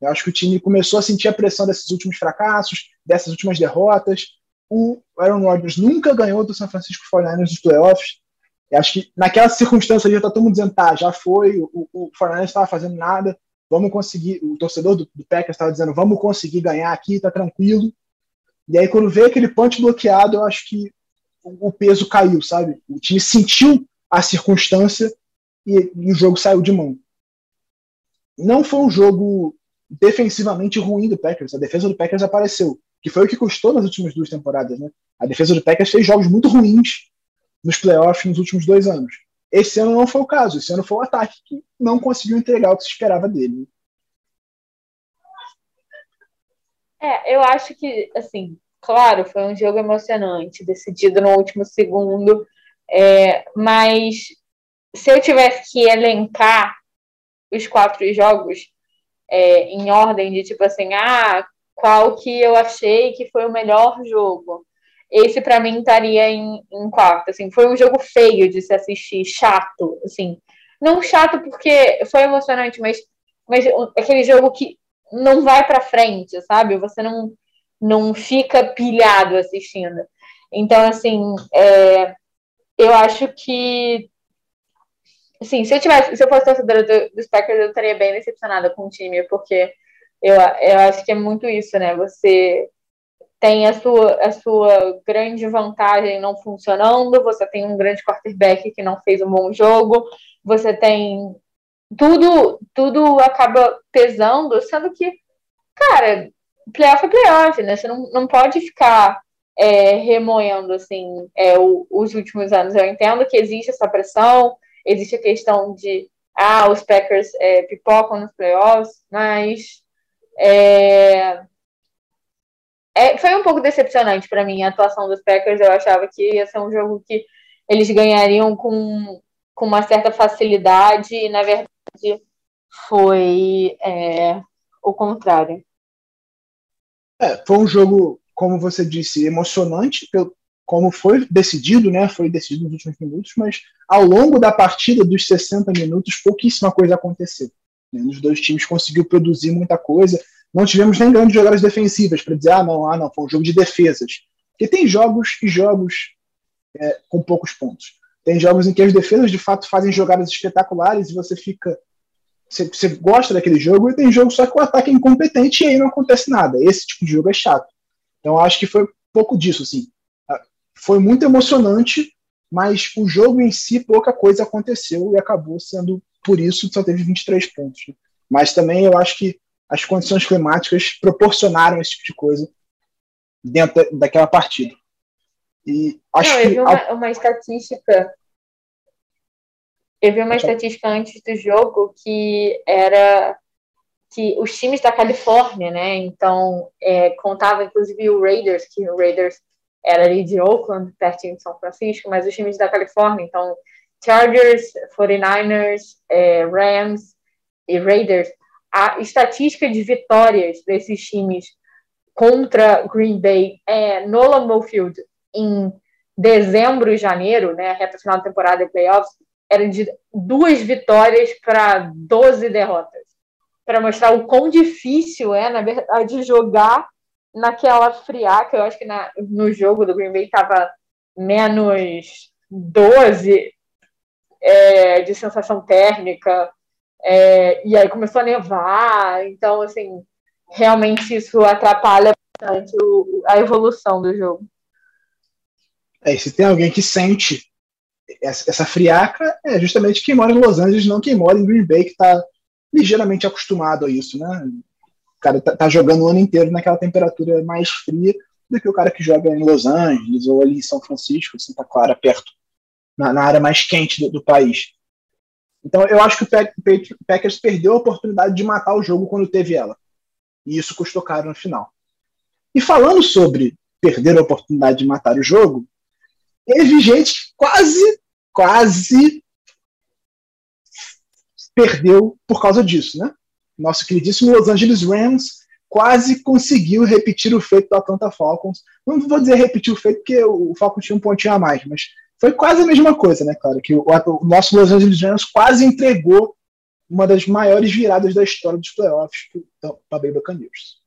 Eu acho que o time começou a sentir a pressão desses últimos fracassos, dessas últimas derrotas. O Aaron Rodgers nunca ganhou do San Francisco 49ers nos playoffs. Eu acho que naquela circunstância já tá todo mundo dizendo, tá, já foi, o, o 49ers estava fazendo nada, vamos conseguir, o torcedor do, do Packers estava dizendo, vamos conseguir ganhar aqui, tá tranquilo. E aí, quando vê aquele punch bloqueado, eu acho que o peso caiu, sabe? O time sentiu a circunstância e, e, o jogo saiu de mão. Não foi um jogo defensivamente ruim do Packers. A defesa do Packers apareceu, que foi o que custou nas últimas duas temporadas, né? A defesa do Packers fez jogos muito ruins nos playoffs nos últimos dois anos. Esse ano não foi o caso. Esse ano foi o ataque que não conseguiu entregar o que se esperava dele. É, eu acho que, assim, claro, foi um jogo emocionante, decidido no último segundo, é, mas se eu tivesse que elencar os quatro jogos é, em ordem de tipo assim, ah, qual que eu achei que foi o melhor jogo? Esse para mim estaria em, em quarto. Assim, foi um jogo feio de se assistir, chato, assim, não chato porque foi emocionante, mas, mas aquele jogo que não vai para frente, sabe? Você não, não fica pilhado assistindo. Então, assim, é, eu acho que Assim, se eu tivesse, se eu fosse torcedora do, dos Packers, eu estaria bem decepcionada com o time, porque eu, eu acho que é muito isso, né? Você tem a sua, a sua grande vantagem não funcionando, você tem um grande quarterback que não fez um bom jogo, você tem tudo, tudo acaba pesando, sendo que, cara, playoff é playoff, né? Você não, não pode ficar é, remoendo assim é, o, os últimos anos. Eu entendo que existe essa pressão, existe a questão de ah, os Packers é, pipocam nos playoffs, mas é, é, foi um pouco decepcionante para mim a atuação dos Packers. Eu achava que ia ser um jogo que eles ganhariam com, com uma certa facilidade, e na verdade foi é, o contrário. É, foi um jogo, como você disse, emocionante, pelo, como foi decidido, né? Foi decidido nos últimos minutos, mas ao longo da partida dos 60 minutos, pouquíssima coisa aconteceu. Né? Os dois times conseguiu produzir muita coisa. Não tivemos nem grandes jogadas defensivas para dizer, ah, não, ah, não, foi um jogo de defesas. Porque tem jogos e jogos é, com poucos pontos. Tem jogos em que as defesas de fato fazem jogadas espetaculares e você fica você, você gosta daquele jogo e tem jogo só que o ataque é incompetente e aí não acontece nada. Esse tipo de jogo é chato. Então acho que foi pouco disso, assim. Ah, foi muito emocionante, mas o jogo em si pouca coisa aconteceu e acabou sendo por isso só teve 23 pontos. Né? Mas também eu acho que as condições climáticas proporcionaram esse tipo de coisa dentro daquela partida. E acho não, eu vi uma, uma estatística. Eu vi uma estatística antes do jogo que era que os times da Califórnia, né? Então, é, contava inclusive o Raiders, que o Raiders era ali de Oakland, pertinho de São Francisco, mas os times da Califórnia, então Chargers, 49ers, é, Rams e Raiders, a estatística de vitórias desses times contra Green Bay é, no Lambeau Field em dezembro e janeiro, né, reta final da temporada de playoffs, era de duas vitórias para 12 derrotas. Para mostrar o quão difícil é, na verdade, jogar naquela friaca. Eu acho que na, no jogo do Green Bay estava menos 12 é, de sensação térmica. É, e aí começou a nevar. Então, assim, realmente isso atrapalha bastante o, a evolução do jogo. É, se tem alguém que sente essa, essa friaca é justamente quem mora em Los Angeles, não quem mora em Green Bay, que está ligeiramente acostumado a isso, né? O cara tá, tá, jogando o ano inteiro naquela temperatura mais fria do que o cara que joga em Los Angeles ou ali em São Francisco, Santa Clara, perto, na, na área mais quente do, do, país. Então eu acho que o Packers perdeu a oportunidade de matar o jogo quando teve ela. E isso custou caro no final. E falando sobre perder a oportunidade de matar o jogo, teve gente que quase, quase perdeu por causa disso, né? Nosso queridíssimo Los Angeles Rams quase conseguiu repetir o feito do Atlanta Falcons. Não vou dizer repetir o feito, porque o Falcons tinha um pontinho a mais, mas foi quase a mesma coisa, né, cara? Que o, o nosso Los Angeles Rams quase entregou uma das maiores viradas da história dos playoffs para a Bay Buccaneers.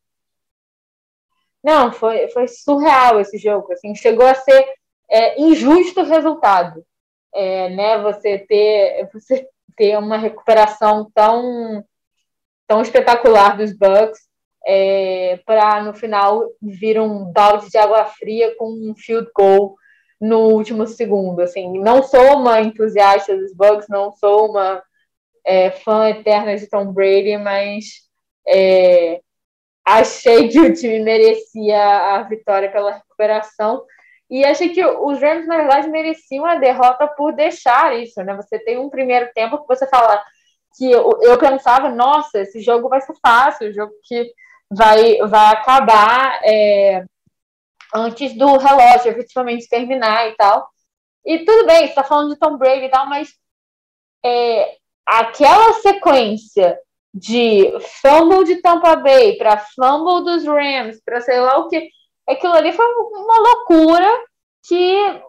Não, foi, foi surreal esse jogo. Assim, chegou a ser é, injusto resultado. É, né, você ter você ter uma recuperação tão tão espetacular dos Bucks é, para no final vir um balde de água fria com um field goal no último segundo. Assim, não sou uma entusiasta dos Bucks, não sou uma é, fã eterna de Tom Brady, mas é, achei que o time merecia a vitória pela recuperação. E achei que os Rams, na verdade, mereciam a derrota por deixar isso, né? Você tem um primeiro tempo que você fala que eu, eu pensava, nossa, esse jogo vai ser fácil, o jogo que vai, vai acabar é, antes do relógio efetivamente terminar e tal. E tudo bem, você tá falando de Tom Brady e tal, mas é, aquela sequência de fumble de Tampa Bay para fumble dos Rams, para sei lá o que aquilo ali foi uma loucura que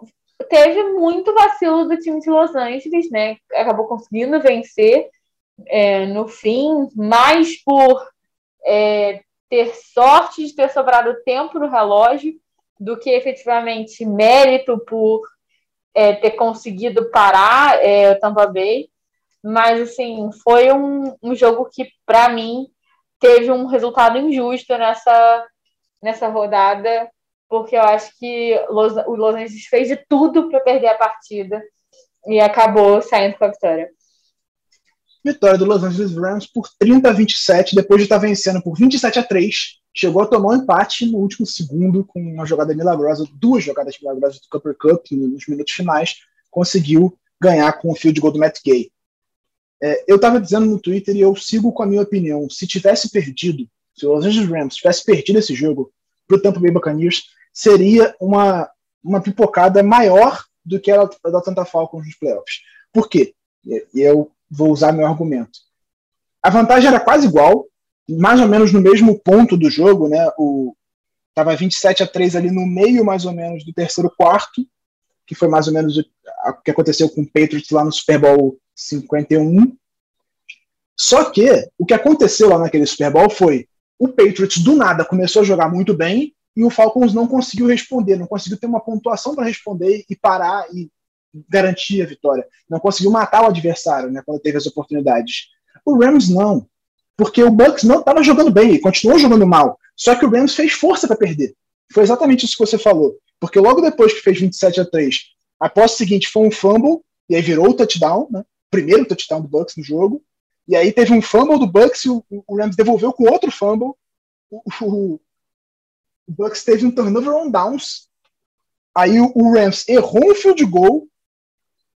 teve muito vacilo do time de Los Angeles, né? Acabou conseguindo vencer é, no fim, mais por é, ter sorte de ter sobrado tempo no relógio do que efetivamente mérito por é, ter conseguido parar é, o Tampa Bay. mas assim, foi um, um jogo que, para mim, teve um resultado injusto nessa, nessa rodada, porque eu acho que o Los Angeles fez de tudo para perder a partida e acabou saindo com a vitória. Vitória do Los Angeles Rams por 30 a 27, depois de estar vencendo por 27 a 3. Chegou a tomar um empate no último segundo com uma jogada milagrosa, duas jogadas milagrosas do Cooper Cup nos minutos finais. Conseguiu ganhar com o field goal do Matt Gay. É, eu estava dizendo no Twitter e eu sigo com a minha opinião. Se tivesse perdido, se o Los Angeles Rams tivesse perdido esse jogo para o Tampa Bay Buccaneers, seria uma, uma pipocada maior do que ela da Atlanta Falcons nos playoffs. Por quê? E eu vou usar meu argumento. A vantagem era quase igual, mais ou menos no mesmo ponto do jogo, né? O tava 27 a 3 ali no meio mais ou menos do terceiro quarto, que foi mais ou menos o que aconteceu com o Patriots lá no Super Bowl 51. Só que o que aconteceu lá naquele Super Bowl foi o Patriots do nada começou a jogar muito bem e o Falcons não conseguiu responder, não conseguiu ter uma pontuação para responder e parar e garantir a vitória. Não conseguiu matar o adversário, né, quando teve as oportunidades. O Rams não, porque o Bucks não estava jogando bem, continuou jogando mal. Só que o Rams fez força para perder. Foi exatamente isso que você falou. Porque logo depois que fez 27 a 3, a posse seguinte foi um fumble, e aí virou o touchdown, né? Primeiro touchdown do Bucks no jogo. E aí teve um fumble do Bucks e o, o Rams devolveu com outro fumble. O, o, o Bucks teve um turnover on downs. Aí o, o Rams errou um field goal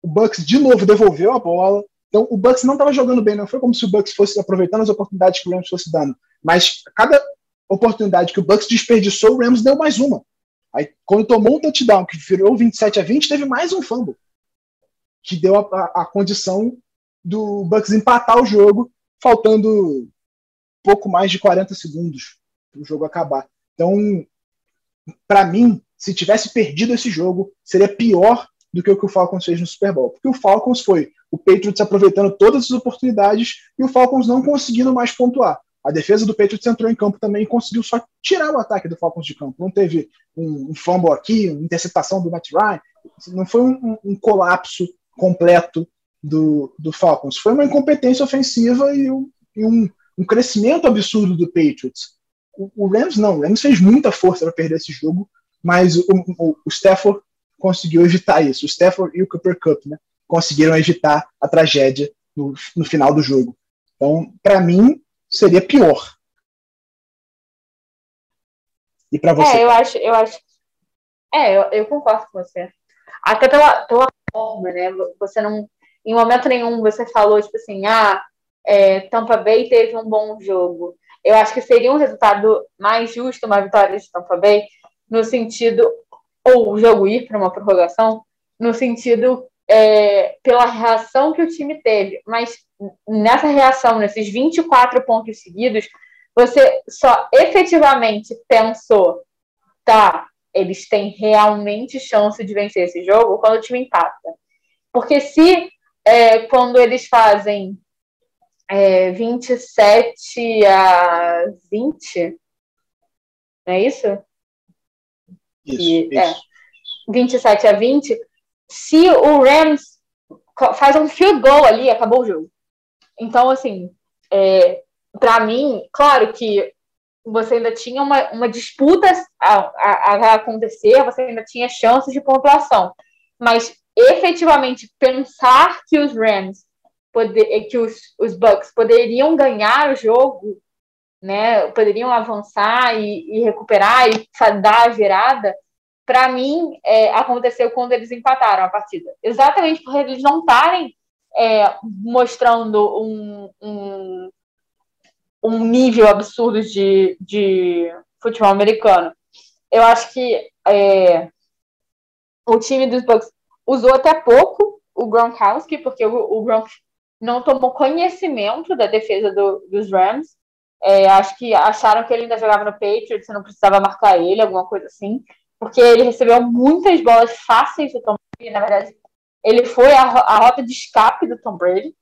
o Bucks de novo devolveu a bola. Então o Bucks não estava jogando bem, não foi como se o Bucks fosse aproveitando as oportunidades que o Rams fosse dando. Mas cada oportunidade que o Bucks desperdiçou, o Rams deu mais uma. Aí quando tomou um touchdown que virou 27 a 20, teve mais um fumble que deu a, a, a condição do Bucks empatar o jogo, faltando pouco mais de 40 segundos para o jogo acabar. Então, para mim, se tivesse perdido esse jogo, seria pior do que o que o Falcons fez no Super Bowl. Porque o Falcons foi o Patriots aproveitando todas as oportunidades e o Falcons não conseguindo mais pontuar. A defesa do Patriots entrou em campo também e conseguiu só tirar o ataque do Falcons de campo. Não teve um, um fumble aqui, uma interceptação do Matt Ryan. Não foi um, um colapso completo do, do, Falcons. Foi uma incompetência ofensiva e um, e um, um crescimento absurdo do Patriots. O, o, Rams não. O Rams fez muita força para perder esse jogo, mas o, o, o Stafford conseguiu evitar isso. O Stafford e o Cooper Cup né, conseguiram evitar a tragédia no, no final do jogo. Então, para mim, seria pior. E para você? É, eu acho, eu acho. É, eu, eu concordo com você. Até pela, pela forma, né? Você não. Em momento nenhum você falou, tipo assim, ah, é, Tampa Bay teve um bom jogo. Eu acho que seria um resultado mais justo uma vitória de Tampa Bay, no sentido ou o jogo ir para uma prorrogação, no sentido é, pela reação que o time teve. Mas nessa reação, nesses 24 pontos seguidos, você só efetivamente pensou, tá, eles têm realmente chance de vencer esse jogo quando o time empata. Porque se é, quando eles fazem é, 27 a 20, não é isso? Isso, e, isso. É, 27 a 20, se o Rams faz um field goal ali, acabou o jogo. Então, assim, é, para mim, claro que você ainda tinha uma, uma disputa a, a, a, acontecer, você ainda tinha chances de pontuação. Mas efetivamente pensar que os Rams, poder, que os, os Bucks poderiam ganhar o jogo né, poderiam avançar e, e recuperar e dar a virada, para mim, é, aconteceu quando eles empataram a partida. Exatamente porque eles não estarem é, mostrando um, um, um, nível absurdo de, de futebol americano. Eu acho que é, o time dos Bucks usou até pouco o Gronkowski, porque o, o Gronk não tomou conhecimento da defesa do, dos Rams. É, acho que acharam que ele ainda jogava no Patriots, não precisava marcar ele, alguma coisa assim, porque ele recebeu muitas bolas fáceis do Tom Brady, na verdade, ele foi a, a rota de escape do Tom Brady,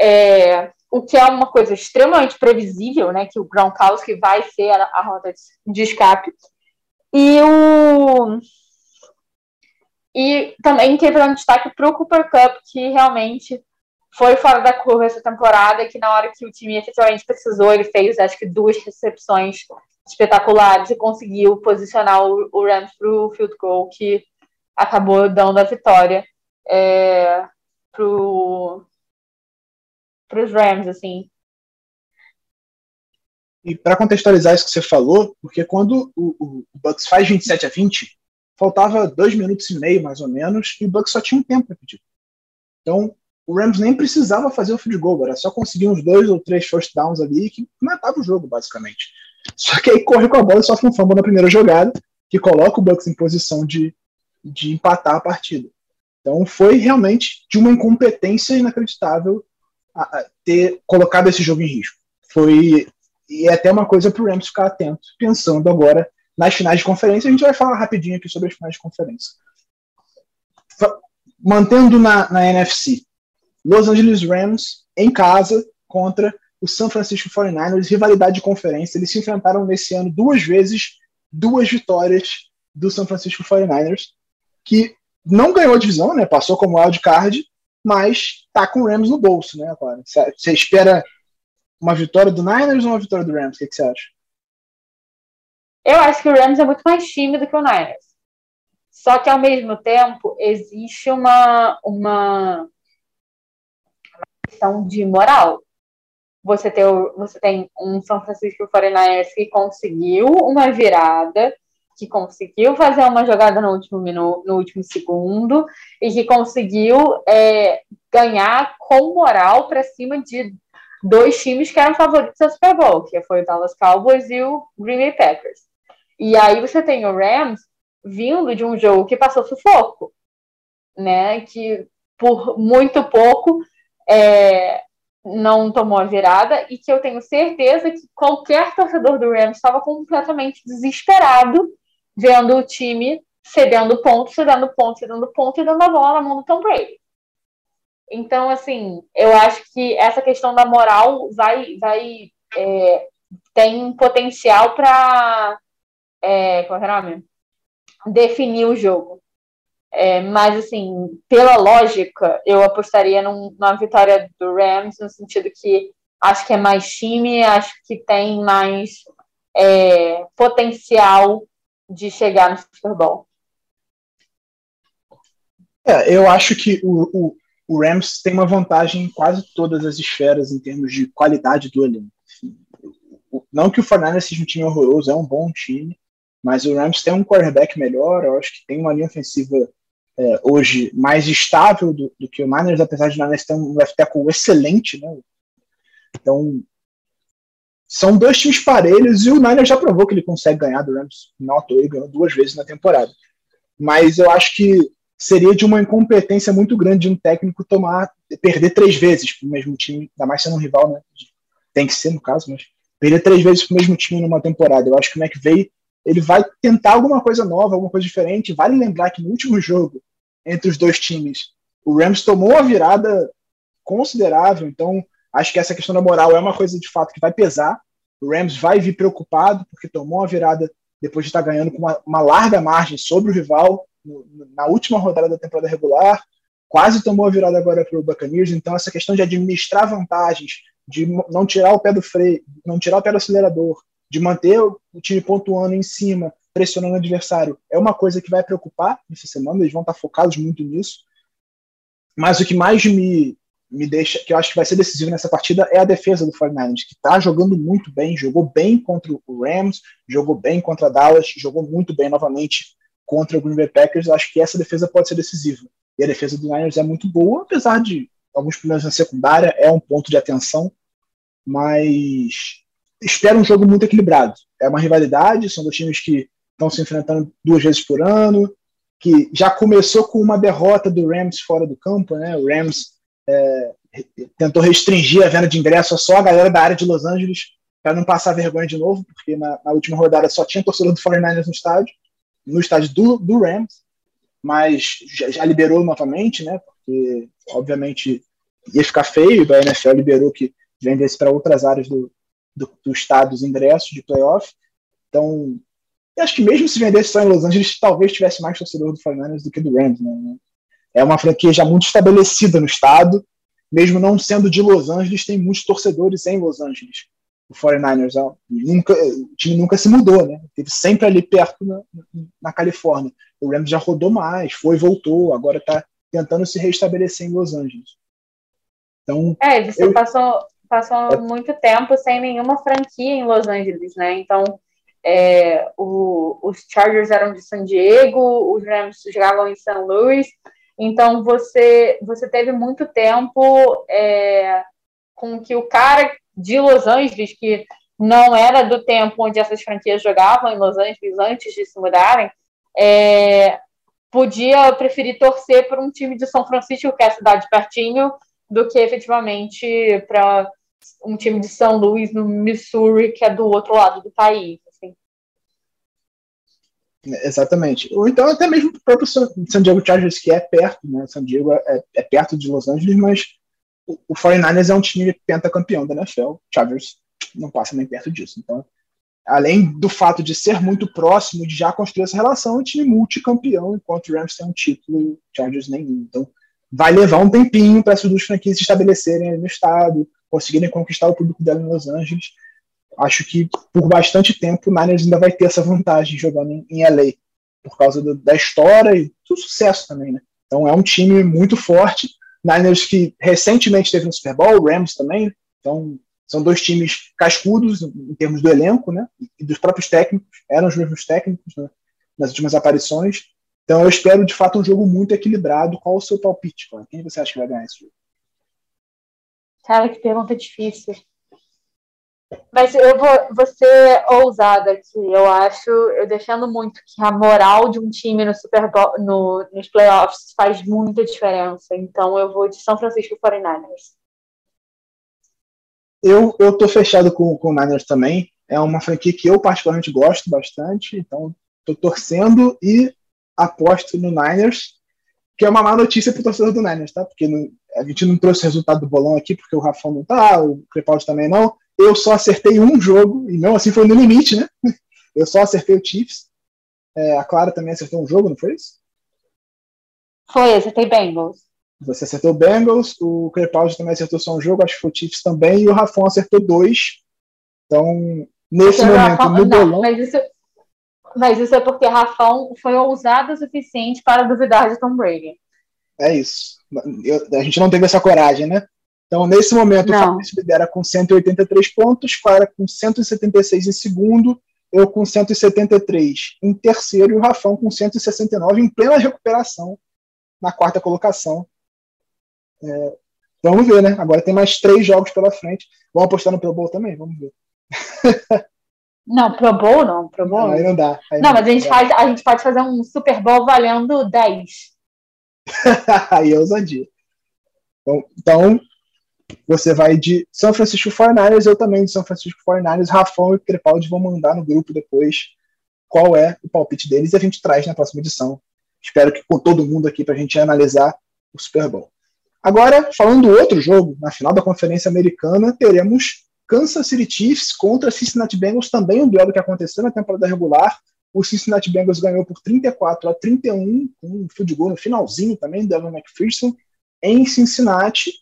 é, o que é uma coisa extremamente previsível, né, que o Gronkowski vai ser a, a rota de, de escape, e o e também teve um destaque para o Cooper Cup, que realmente foi fora da curva essa temporada, que na hora que o time efetivamente precisou, ele fez acho que duas recepções espetaculares e conseguiu posicionar o, Rams para o field goal, que acabou dando a vitória é, para os Rams, assim. E para contextualizar isso que você falou, porque quando o, o, Bucks faz 27 a 20, faltava dois minutos e meio, mais ou menos, e o Bucks só tinha um tempo para pedir. Então, o Rams nem precisava fazer o field goal, era só conseguir uns dois ou três first downs ali que matava o jogo, basicamente. Só que aí corre com a bola e sofre um fumble na primeira jogada, que coloca o Bucks em posição de, de empatar a partida. Então foi realmente de uma incompetência inacreditável a, a ter colocado esse jogo em risco. Foi e é até uma coisa para o Rams ficar atento, pensando agora nas finais de conferência. A gente vai falar rapidinho aqui sobre as finais de conferência. Mantendo na, na NFC, Los Angeles Rams em casa contra o San Francisco 49ers, rivalidade de conferência. Eles se enfrentaram nesse ano duas vezes, duas vitórias do San Francisco 49ers, que não ganhou a divisão, né? Passou como wild card, mas tá com o Rams no bolso, né, agora. Você espera uma vitória do Niners ou uma vitória do Rams? O que, que você acha? Eu acho que o Rams é muito mais time do que o Niners. Só que ao mesmo tempo existe uma, uma questão de moral. Você tem, você tem um São Francisco 49ers que conseguiu uma virada, que conseguiu fazer uma jogada no último minuto, no último segundo, e que conseguiu é, ganhar com moral para cima de dois times que eram favoritos ao Super Bowl, que foi o Dallas Cowboys e o Green Bay Packers. E aí você tem o Rams vindo de um jogo que passou sufoco, né? Que por muito pouco é, não tomou a virada e que eu tenho certeza que qualquer torcedor do Rams estava completamente desesperado vendo o time cedendo ponto, cedendo ponto, cedendo ponto e dando a bola na mão do Tom Brady. Então, assim, eu acho que essa questão da moral vai, vai é, tem potencial para é, qual é o nome? definir o jogo. É, mas, assim, pela lógica, eu apostaria num, numa vitória do Rams, no sentido que acho que é mais time, acho que tem mais é, potencial de chegar no Super Bowl. É, eu acho que o, o, o, Rams tem uma vantagem em quase todas as esferas em termos de qualidade do elenco. Não que o Fernandes seja um time horroroso, é um bom time, mas o Rams tem um quarterback melhor, eu acho que tem uma linha ofensiva é, hoje mais estável do, do, que o Niners, apesar de o Niners ter um left tackle excelente, né? Então, são dois times parelhos e o Niners já provou que ele consegue ganhar do Rams. Não à ele ganhou duas vezes na temporada. Mas eu acho que seria de uma incompetência muito grande de um técnico tomar, perder três vezes para o mesmo time, ainda mais sendo um rival, né? Tem que ser no caso, mas perder três vezes para o mesmo time numa temporada. Eu acho que o McVay ele vai tentar alguma coisa nova, alguma coisa diferente. Vale lembrar que no último jogo entre os dois times, o Rams tomou uma virada considerável, então acho que essa questão da moral é uma coisa de fato que vai pesar. O Rams vai vir preocupado porque tomou uma virada depois de estar ganhando com uma, uma larga margem sobre o rival no, na última rodada da temporada regular. Quase tomou a virada agora para o Buccaneers, então essa questão de administrar vantagens, de não tirar o pé do freio, não tirar o pé do acelerador, de manter o time pontuando em cima, pressionando o adversário, é uma coisa que vai preocupar nessa semana, eles vão estar focados muito nisso. Mas o que mais me, me deixa, que eu acho que vai ser decisivo nessa partida, é a defesa do 49ers, que está jogando muito bem, jogou bem contra o Rams, jogou bem contra Dallas, jogou muito bem novamente contra o Green Bay Packers. Eu acho que essa defesa pode ser decisiva. E a defesa do Niners é muito boa, apesar de alguns problemas na secundária, é um ponto de atenção, mas espero um jogo muito equilibrado. É uma rivalidade, são dois times que estão se enfrentando duas vezes por ano, que já começou com uma derrota do Rams fora do campo, né? O Rams é, tentou restringir a venda de ingresso a só a galera da área de Los Angeles para não passar vergonha de novo, porque na, na, última rodada só tinha torcedor do 49ers no estádio, no estádio do, do Rams, mas já, já, liberou novamente, né? Porque obviamente ia ficar feio, a NFL liberou que vendesse para outras áreas do, do, do estado os ingressos de playoff. Então, acho que mesmo se vendesse só em Los Angeles, talvez tivesse mais torcedor do 49 do que do Rams. Né? É uma franquia já muito estabelecida no estado mesmo não sendo de Los Angeles, tem muitos torcedores em Los Angeles. O 49ers, nunca, o time nunca se mudou, né? Teve sempre ali perto na, na Califórnia. O Rams já rodou mais, foi, voltou, agora está tentando se restabelecer em Los Angeles. Então, é, você eu, passou, passou é, muito tempo sem nenhuma franquia em Los Angeles, né? Então, é, o, os Chargers eram de San Diego, os Rams jogavam em São Luís, então você, você teve muito tempo é, com que o cara de Los Angeles, que não era do tempo onde essas franquias jogavam em Los Angeles antes de se mudarem, é, podia preferir torcer por um time de São Francisco, que é a cidade pertinho, do que efetivamente para um time de São Luís, no Missouri, que é do outro lado do país. Assim. Exatamente. Ou então até mesmo o próprio San Diego Chargers, que é perto, né? San Diego é, é perto de Los Angeles, mas o, o 49ers é um time pentacampeão da NFL. Chargers não passa nem perto disso. Então, além do fato de ser muito próximo, de já construir essa relação, é um time multicampeão, enquanto o Rams tem um título e o Chargers nenhum. Então, vai levar um tempinho para essas duas franquias se estabelecerem no estado, conseguirem conquistar o público dela em Los Angeles. Acho que por bastante tempo o Niners ainda vai ter essa vantagem jogando em, em LA, por causa do, da história e do sucesso também, né? Então é um time muito forte. Niners que recentemente teve no Super Bowl, Rams também. Então são dois times cascudos em termos do elenco, né? E dos próprios técnicos. Eram os mesmos técnicos né? nas últimas aparições. Então eu espero de fato um jogo muito equilibrado. Qual o seu palpite, cara? Quem você acha que vai ganhar esse jogo? Cara, que pergunta difícil. Mas eu vou, vou ser ousada aqui. Eu acho, eu deixando muito que a moral de um time no Super Bowl, no, nos playoffs faz muita diferença. Então eu vou de São Francisco 49ers. Eu, eu tô fechado com, com o Niners também. É uma franquia que eu particularmente gosto bastante. Então tô torcendo e aposto no Niners, que é uma má notícia para o torcedor do Niners, tá? Porque não, a gente não trouxe o resultado do bolão aqui, porque o Rafão não tá, o Crepaldi também não. Eu só acertei um jogo, e não assim foi no limite, né? Eu só acertei o Chiefs. É, a Clara também acertou um jogo, não foi isso? Foi, acertei Bengals. Você acertou Bengals, o Crepaldi também acertou só um jogo, acho que foi o Chiefs também, e o Rafão acertou dois. Então, nesse momento, Rafão, no bolão... Não, mas isso, mas isso é porque Rafão foi ousado o suficiente para duvidar de Tom Brady. É isso. Eu, a gente não teve essa coragem, né? Então, nesse momento, não. o Fabrício lidera com 183 pontos, Clara com 176 em segundo, eu com 173 em terceiro e o Rafão com 169 em plena recuperação na quarta colocação. É, vamos ver, né? Agora tem mais três jogos pela frente. Vamos apostar no Pro Bowl também? Vamos ver. Não, Pro Bowl não, Pro Bowl. Não, aí não dá. Aí não, não, mas a gente, faz, a gente pode fazer um Super Bowl valendo 10. aí é ousadia. Bom, então, você vai de São Francisco 49ers, eu também de São Francisco 49ers, Rafão e Crepaldi vão mandar no grupo depois qual é o palpite deles e a gente traz na próxima edição. Espero que com todo mundo aqui para a gente analisar o Super Bowl. Agora, falando do outro jogo, na final da Conferência Americana, teremos Kansas City Chiefs contra Cincinnati Bengals, também um duelo que aconteceu na temporada regular. O Cincinnati Bengals ganhou por 34 a 31, com um field goal no finalzinho também, do Evan McPherson, em Cincinnati,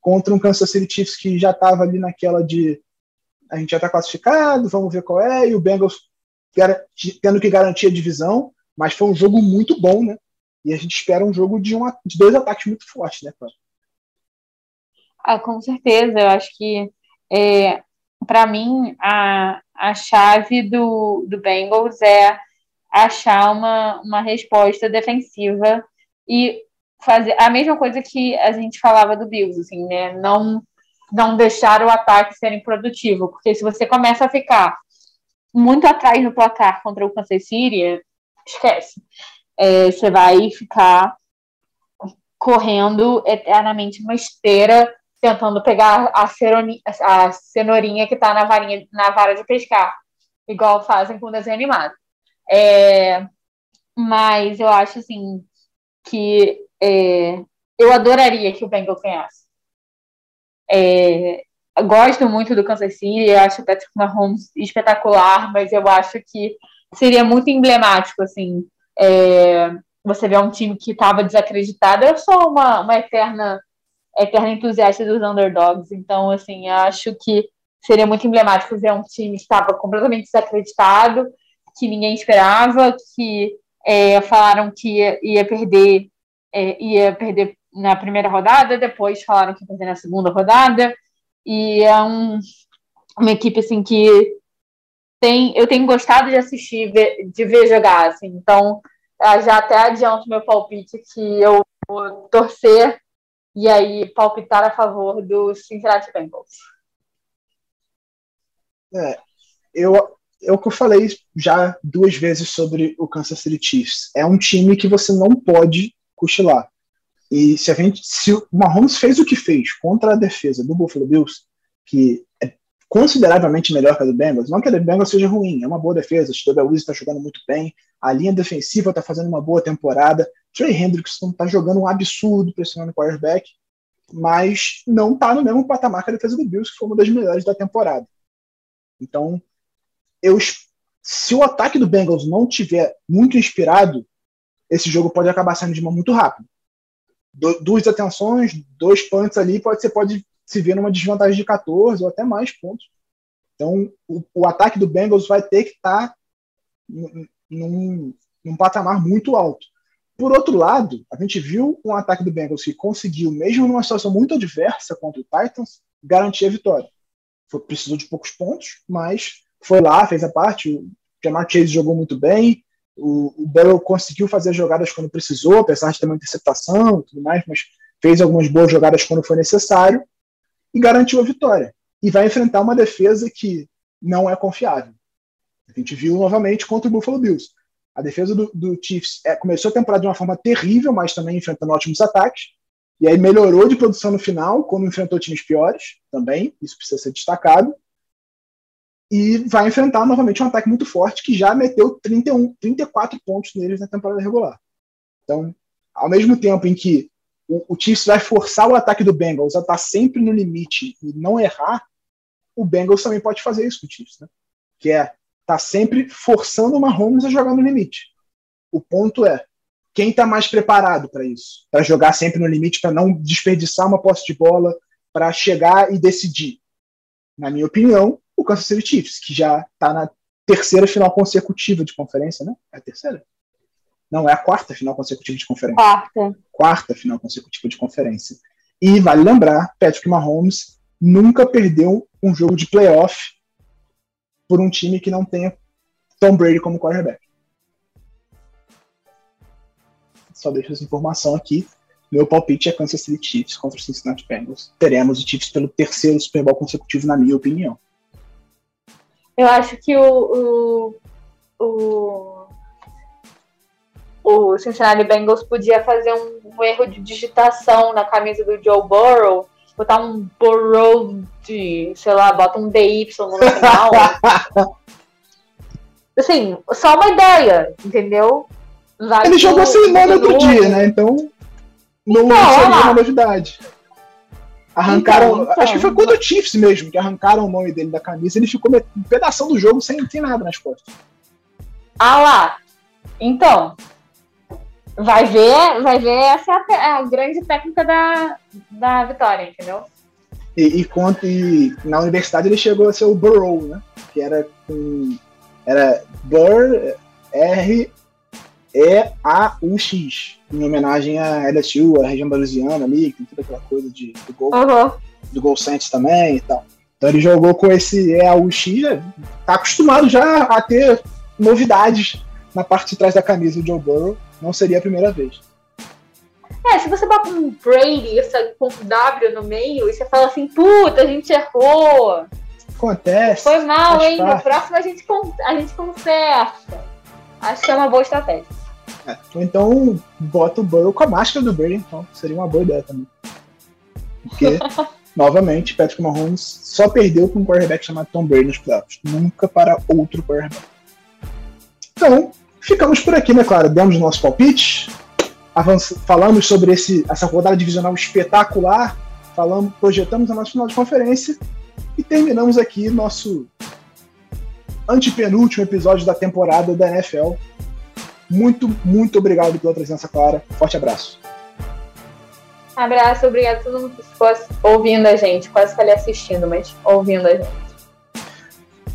contra um Kansas City Chiefs que já estava ali naquela de a gente já está classificado, vamos ver qual é, e o Bengals tendo que garantir a divisão, mas foi um jogo muito bom, né? E a gente espera um jogo de, uma, de dois ataques muito fortes, né, Clara? Ah, com certeza, eu acho que é, para mim, a, a chave do, do Bengals é achar uma, uma resposta defensiva e fazer a mesma coisa que a gente falava do Bills, assim, né? Não, não deixar o ataque ser improdutivo, porque se você começa a ficar muito atrás no placar contra o Kansas City, esquece. É, você vai ficar correndo eternamente uma esteira tentando pegar a, a cenourinha que está na, varinha, na vara de pescar, igual fazem com desenho animado. É, mas eu acho assim que é, eu adoraria que o Bengals ganhasse. É, gosto muito do Kansas City, acho o Patrick Mahomes espetacular, mas eu acho que seria muito emblemático assim. É, você vê um time que estava desacreditado. Eu sou uma, uma eterna eterna entusiasta dos underdogs. Então, assim, acho que seria muito emblemático ver um time que estava completamente desacreditado, que ninguém esperava, que é, falaram que ia, ia perder, é, ia perder na primeira rodada, depois falaram que ia perder na segunda rodada, e é um, uma equipe assim que tem, eu tenho gostado de assistir, de ver jogar, assim, então já até adianto meu palpite que eu vou torcer e aí palpitar a favor dos Cincinnati Bengals. É, eu, eu que eu falei já duas vezes sobre o Kansas City Chiefs. É um time que você não pode cochilar. E se a gente, se o Mahomes fez o que fez contra a defesa do Buffalo Bills, que é consideravelmente melhor que a do Bengals, não que a do Bengals seja ruim, é uma boa defesa, o Steve está jogando muito bem, a linha defensiva está fazendo uma boa temporada, Trey Hendrickson está jogando um absurdo pressionando o quarterback, mas não está no mesmo patamar que a defesa do Bills, que foi uma das melhores da temporada. Então, eu, se o ataque do Bengals não tiver muito inspirado, esse jogo pode acabar saindo de mão muito rápido. Du duas atenções, dois punts ali, pode, você pode se ver numa desvantagem de 14 ou até mais pontos. Então, o, o ataque do Bengals vai ter que estar tá num, num patamar muito alto. Por outro lado, a gente viu um ataque do Bengals que conseguiu, mesmo numa situação muito adversa contra o Titans, garantir a vitória. Foi, precisou de poucos pontos, mas foi lá, fez a parte. O Jamar Chase jogou muito bem. O, o conseguiu fazer jogadas quando precisou, apesar de ter uma interceptação e tudo mais, mas fez algumas boas jogadas quando foi necessário e garantiu a vitória. E vai enfrentar uma defesa que não é confiável. A gente viu novamente contra o Buffalo Bills. A defesa do, do Chiefs é, começou a temporada de uma forma terrível, mas também enfrentando ótimos ataques. E aí melhorou de produção no final, quando enfrentou times piores, também, isso precisa ser destacado. E vai enfrentar novamente um ataque muito forte que já meteu 31, 34 pontos neles na temporada regular. Então, ao mesmo tempo em que o, o Chiefs vai forçar o ataque do Bengals a estar sempre no limite e não errar, o Bengals também pode fazer isso com o Chiefs, né? Que é tá sempre forçando o Mahomes a jogar no limite. O ponto é quem está mais preparado para isso, para jogar sempre no limite, para não desperdiçar uma posse de bola, para chegar e decidir. Na minha opinião, o Kansas City Chiefs, que já está na terceira final consecutiva de conferência, né? É a terceira? Não, é a quarta final consecutiva de conferência. Quarta. Quarta final consecutiva de conferência. E vale lembrar, Patrick Mahomes nunca perdeu um jogo de playoff por um time que não tenha Tom Brady como quarterback. Só deixo essa informação aqui. Meu palpite é Kansas City Chiefs contra o Cincinnati Bengals. Teremos o Chiefs pelo terceiro Super Bowl consecutivo, na minha opinião. Eu acho que o, o, o, o Cincinnati Bengals podia fazer um, um erro de digitação na camisa do Joe Burrow botar um Burrow de, sei lá, bota um DY no final. assim, só uma ideia, entendeu? Vai Ele jogou sem nome outro dia, né? Então, não então, seria uma novidade. Arrancaram. Então, então, acho que foi contra o Chiefs mesmo, que arrancaram o nome dele da camisa. Ele ficou um pedaço do jogo sem, sem nada nas costas. Ah lá. Então, vai ver, vai ver essa é a, a grande técnica da, da vitória, entendeu? E, e, e, na universidade ele chegou a ser o Burrow, né? Que era com. Era Burr R E A U X, em homenagem a LSU, a região da Louisiana ali, que tem toda aquela coisa de, do Gol, uhum. do Gol Saints também e tal. Então ele jogou com esse E A U X, tá acostumado já a ter novidades na parte de trás da camisa do Joe Burrow. Não seria a primeira vez. É, se você bota um Brady com um W no meio e você fala assim, puta, a gente errou. Acontece. Foi mal, hein? Parte. No próximo a gente, a gente conserta. Acho que é uma boa estratégia. É, ou então bota o Burrow com a máscara do Brady, então seria uma boa ideia também. Porque, novamente, Patrick Mahomes só perdeu com um quarterback chamado Tom Brady nos playoffs. Nunca para outro quarterback. Então, ficamos por aqui, né, claro? Demos nosso palpite, falamos sobre esse, essa rodada divisional espetacular, falamos, projetamos a nossa final de conferência e terminamos aqui nosso antepenúltimo episódio da temporada da NFL. Muito, muito obrigado pela presença, Clara. Forte abraço. Abraço, obrigado a todo mundo que ficou ouvindo a gente. Quase falei assistindo, mas ouvindo a gente.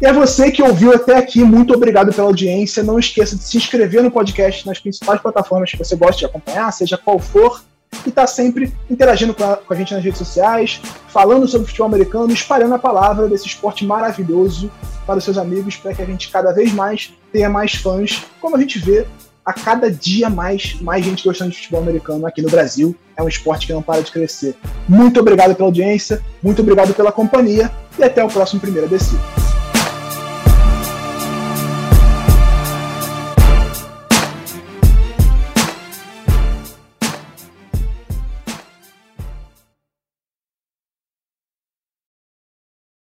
E a você que ouviu até aqui, muito obrigado pela audiência. Não esqueça de se inscrever no podcast nas principais plataformas que você gosta de acompanhar, seja qual for, e tá sempre interagindo com a, com a gente nas redes sociais, falando sobre futebol americano, espalhando a palavra desse esporte maravilhoso para os seus amigos, para que a gente cada vez mais tenha mais fãs, como a gente vê a cada dia mais, mais gente gostando de futebol americano aqui no Brasil. É um esporte que não para de crescer. Muito obrigado pela audiência, muito obrigado pela companhia e até o próximo Primeira Descida.